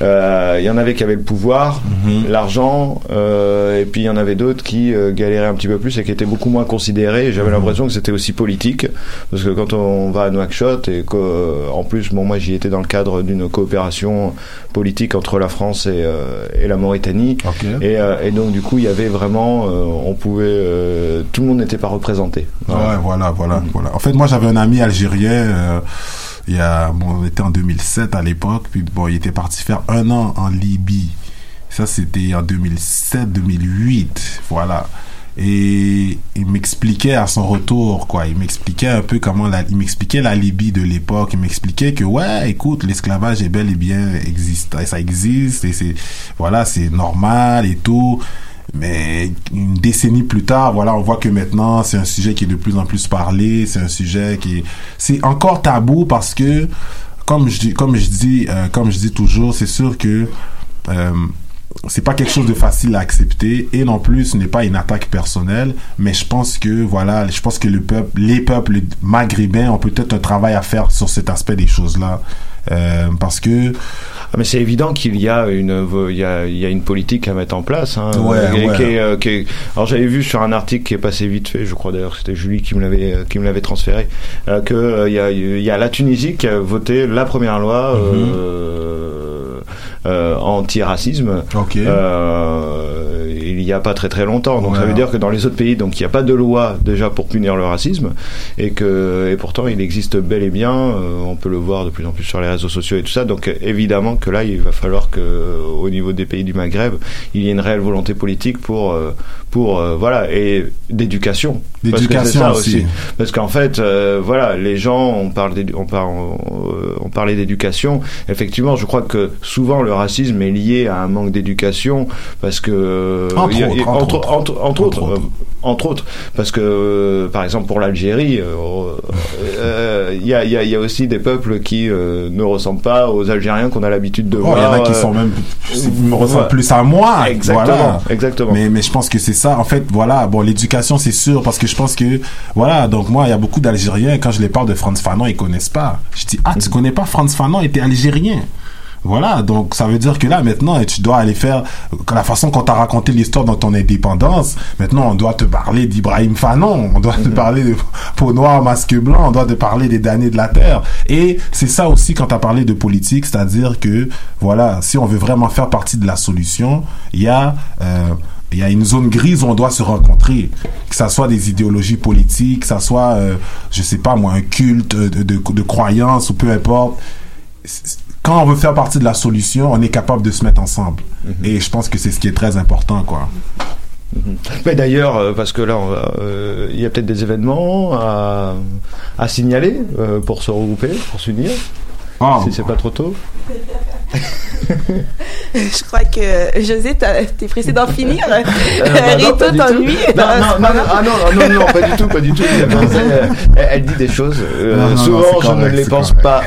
il y en avait qui avaient le pouvoir, Mhm. l'argent, euh, et puis il y en avait d'autres qui euh, galéraient un petit peu plus et qui étaient beaucoup moins considérés. J'avais Mhm. l'impression que c'était aussi politique, parce que quand on va à Nouakchott et qu'en plus, bon, moi j'y étais dans le cadre d'une coopération politique entre la France et, euh, et la Mauritanie, Ok. et, euh, et donc du coup il y avait vraiment, euh, on pouvait, euh, tout le monde n'était pas représenté. Voilà. Ouais, voilà, voilà, voilà. En fait, moi, j'avais un ami algérien. euh, il y a, bon, on était en 2007 à l'époque. Puis bon, il était parti faire un an en Libye. Ça, c'était en 2007-2008. Voilà. Et il m'expliquait à son retour, quoi. Il m'expliquait un peu comment la, il m'expliquait la Libye de l'époque. Il m'expliquait que, ouais, écoute, l'esclavage est bel et bien existe, ça existe et c'est, voilà, c'est normal et tout. Mais une décennie plus tard, voilà, on voit que maintenant, c'est un sujet qui est de plus en plus parlé. C'est un sujet qui est, c'est encore tabou parce que, comme je dis, comme je dis, euh, comme je dis toujours, c'est sûr que, euh, c'est pas quelque chose de facile à accepter et non plus ce n'est pas une attaque personnelle mais je pense que voilà je pense que les peuples maghrébins ont peut-être un travail à faire sur cet aspect des choses là euh, parce que Ah, mais c'est évident qu'il y a une il y a, il y a une politique à mettre en place hein, Ouais, ouais. qui est, euh, qui est- alors j'avais vu sur un article qui est passé vite fait je crois d'ailleurs que c'était Julie qui me l'avait euh, qui me l'avait transféré euh, que il y a il y a la Tunisie qui a voté la première loi euh, euh, anti-racisme euh, il y a pas très très longtemps. Donc Ouais. ça veut dire que dans les autres pays, donc il n'y a pas de loi déjà pour punir le racisme, et que et pourtant il existe bel et bien. euh, on peut le voir de plus en plus sur les réseaux sociaux et tout ça. Donc évidemment que là, il va falloir que euh, au niveau des pays du Maghreb, il y ait une réelle volonté politique pour euh, pour euh, voilà et d'éducation. D'éducation aussi. Parce qu'en fait, euh, voilà, les gens, on parle, on parle, on, parlait d'éducation. Effectivement, je crois que souvent le racisme est lié à un manque d'éducation, parce que Entre a- autres, entre entre, autres. entre, entre autres, Entre autres. Euh, entre autres, parce que euh, par exemple pour l'Algérie, euh, euh, il y, a, il y, a, il y a aussi des peuples qui euh, ne ressemblent pas aux Algériens qu'on a l'habitude de Oh, il y voir. en a qui euh, sont même me ressemblent plus à moi Exactement, voilà. exactement. Mais, mais je pense que c'est ça. En fait, voilà. Bon, l'éducation, c'est sûr, parce que je pense que, voilà. Donc, moi, il y a beaucoup d'Algériens, quand je les parle de Franz Fanon, ils connaissent pas. Je dis, ah, tu connais pas Franz Fanon? T'es Algérien. Voilà, donc ça veut dire que là maintenant tu dois aller faire la façon qu'on t'a raconté l'histoire dans ton indépendance. Maintenant on doit te parler d'Ibrahim Fanon, on doit te parler de peau noire masque blanc, on doit te parler des damnés de la terre. Et c'est ça aussi quand t'as parlé de politique, c'est-à-dire que voilà, si on veut vraiment faire partie de la solution, il y a euh, il y a une zone grise où on doit se rencontrer, que ça soit des idéologies politiques, que ça soit, euh, je sais pas moi, un culte de, de, de croyance ou peu importe. Quand on veut faire partie de la solution, on est capable de se mettre ensemble. Et je pense que c'est ce qui est très important, quoi. Mais d'ailleurs, euh, parce que là, euh, il y a peut-être des événements à, à signaler euh, pour se regrouper, pour s'unir. Ah, Si c'est pas trop tôt. Je crois que José, t'es pressé d'en finir. Euh, bah Rito t'ennuie. tout. Non, non, non, non, ah non, non, non, pas du tout, pas du tout. Elle, elle- elle dit des choses. euh, Non, non, non, souvent, je ne les pense correct. pas.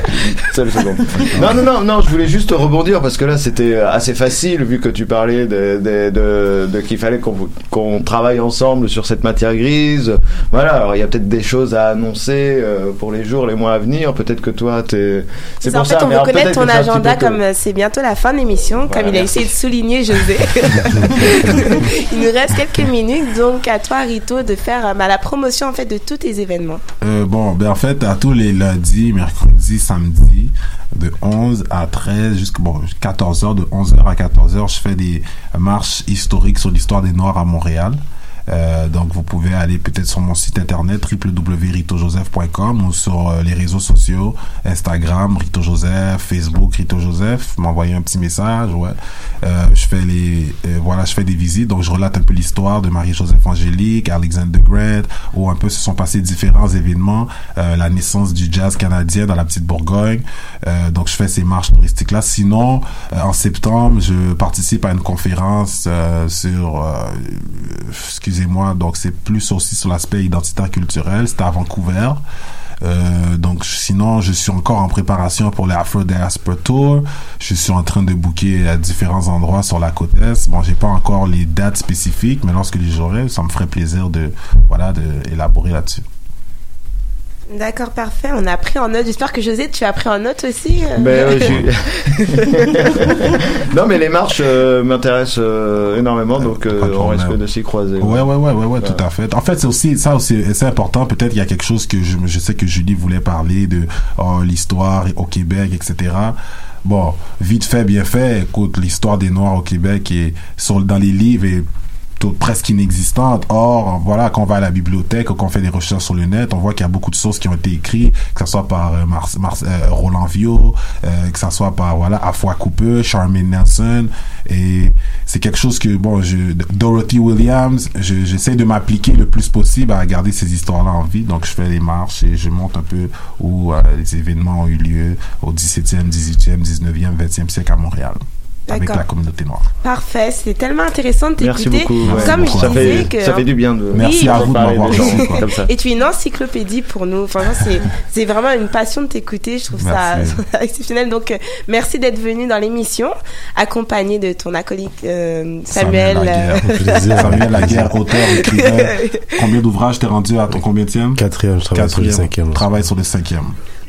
Seule seconde. Non, non, non, non, je voulais juste rebondir parce que là, c'était assez facile vu que tu parlais de, de, de, de qu'il fallait qu'on qu'on travaille ensemble sur cette matière grise. Voilà, alors il y a peut-être des choses à annoncer euh, pour les jours, les mois à venir. Peut-être que toi, t'es. C'est pour en fait, ça, on veut connaître ton agenda comme euh, c'est bientôt la fin de l'émission, comme il a essayé de souligner José. il nous reste quelques minutes, donc à toi Rito de faire euh, bah, la promotion en fait de tous tes événements. Euh, bon, ben en fait, à tous les lundis, mercredis, samedis, de 11 à 13 jusqu'à bon, 14h, de 11h à 14h, je fais des marches historiques sur l'histoire des Noirs à Montréal. Euh, donc vous pouvez aller peut-être sur mon site internet www.ritojoseph.com ou sur euh, les réseaux sociaux Instagram Rito Joseph, Facebook Rito Joseph, m'envoyer un petit message, ouais. Euh, je fais les euh, voilà, je fais des visites donc je relate un peu l'histoire de Marie-Joseph Angélique, Alexander Grant où un peu se sont passés différents événements, la naissance du jazz canadien dans la petite Bourgogne. Donc je fais ces marches touristiques là. Sinon, en septembre, je participe à une conférence sur euh, excusez-moi, donc c'est plus aussi sur l'aspect identitaire culturel, c'était à Vancouver. Euh, donc sinon, je suis encore en préparation pour le Afro Diaspora Tour. Je suis en train de booker à différents endroits sur la côte est. Bon, j'ai pas encore les dates spécifiques, mais lorsque les j'aurai, ça me ferait plaisir de voilà de là-dessus. D'accord, parfait. On a pris en note. J'espère que José, tu as pris en note aussi. euh. Mais euh, non, mais les marches euh, m'intéressent euh, énormément, donc euh, on risque de s'y croiser. Ouais, ouais, ouais, ouais, ouais, tout à fait. En fait, c'est aussi, ça aussi, c'est important. Peut-être il y a quelque chose que je, je sais que Julie voulait parler de oh, l'histoire au Québec, etc. Bon, vite fait, bien fait. Écoute, l'histoire des Noirs au Québec est sur, dans les livres est presque inexistante. Or, voilà, quand on va à la bibliothèque ou qu'on fait des recherches sur le net, on voit qu'il y a beaucoup de sources qui ont été écrites, que ce soit par euh, Mars- euh, Roland Viau, euh, que ce soit par voilà Afua Cooper, Charmaine Nelson, et c'est quelque chose que bon, je, Dorothy Williams, je- j'essaie de m'appliquer le plus possible à garder ces histoires-là en vie. Donc, je fais les marches et je montre un peu où euh, les événements ont eu lieu au 17e, 18e, 19e, 20e siècle à Montréal. Avec la communauté noire. Parfait, c'était tellement intéressant de Merci t'écouter. beaucoup. ouais. Comme je ça, disais fait, que ça fait du bien de. Merci à vous de m'avoir. Et tu es une encyclopédie pour nous. C'est, vraiment une passion de t'écouter. Je trouve Merci. ça exceptionnel. Donc, euh, merci d'être venu dans l'émission, accompagné de ton acolyte euh, Samuel. Samuel Laguerre, auteur, écrivain. Combien d'ouvrages t'es rendu à ton combien Quatrième, je travaille sur le Quatrième. cinquième. Travaille sur le cinquième.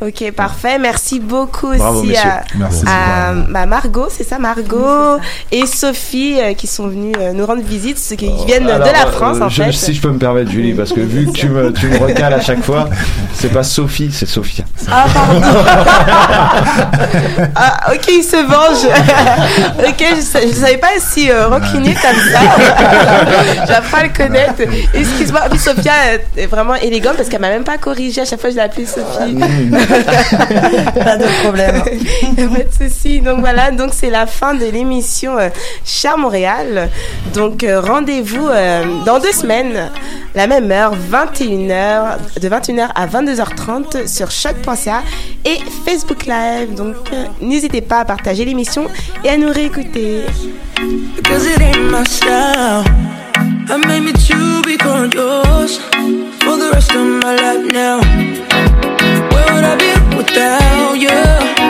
Ok, parfait. Merci beaucoup Bravo, aussi à, Merci. à bah, Margot, c'est ça, Margot, et Sophie euh, qui sont venues euh, nous rendre visite, ceux qui viennent Alors, de la euh, France en je- fait. Si je peux me permettre, Julie, parce que vu que tu me, tu me recales à chaque fois, c'est pas Sophie, c'est Sophia. Ah, pardon. ah, ok, il se venge. ok, je, je savais pas si euh, comme ça. J'apprends à le connaître. Excuse-moi. Sophia euh, est vraiment élégante parce qu'elle m'a même pas corrigé. À chaque fois, je l'ai appelée Sophie. Pas de problème. pas de souci. Donc voilà, donc c'est la fin de l'émission euh, Cher Montréal. Donc euh, rendez-vous euh, dans deux semaines, la même heure, 21h, de 21h à 22h30 sur choc.ca et Facebook Live. Donc euh, n'hésitez pas à partager l'émission et à nous réécouter. Cause it ain't my style. I made me to become yours for the rest of my life now. without you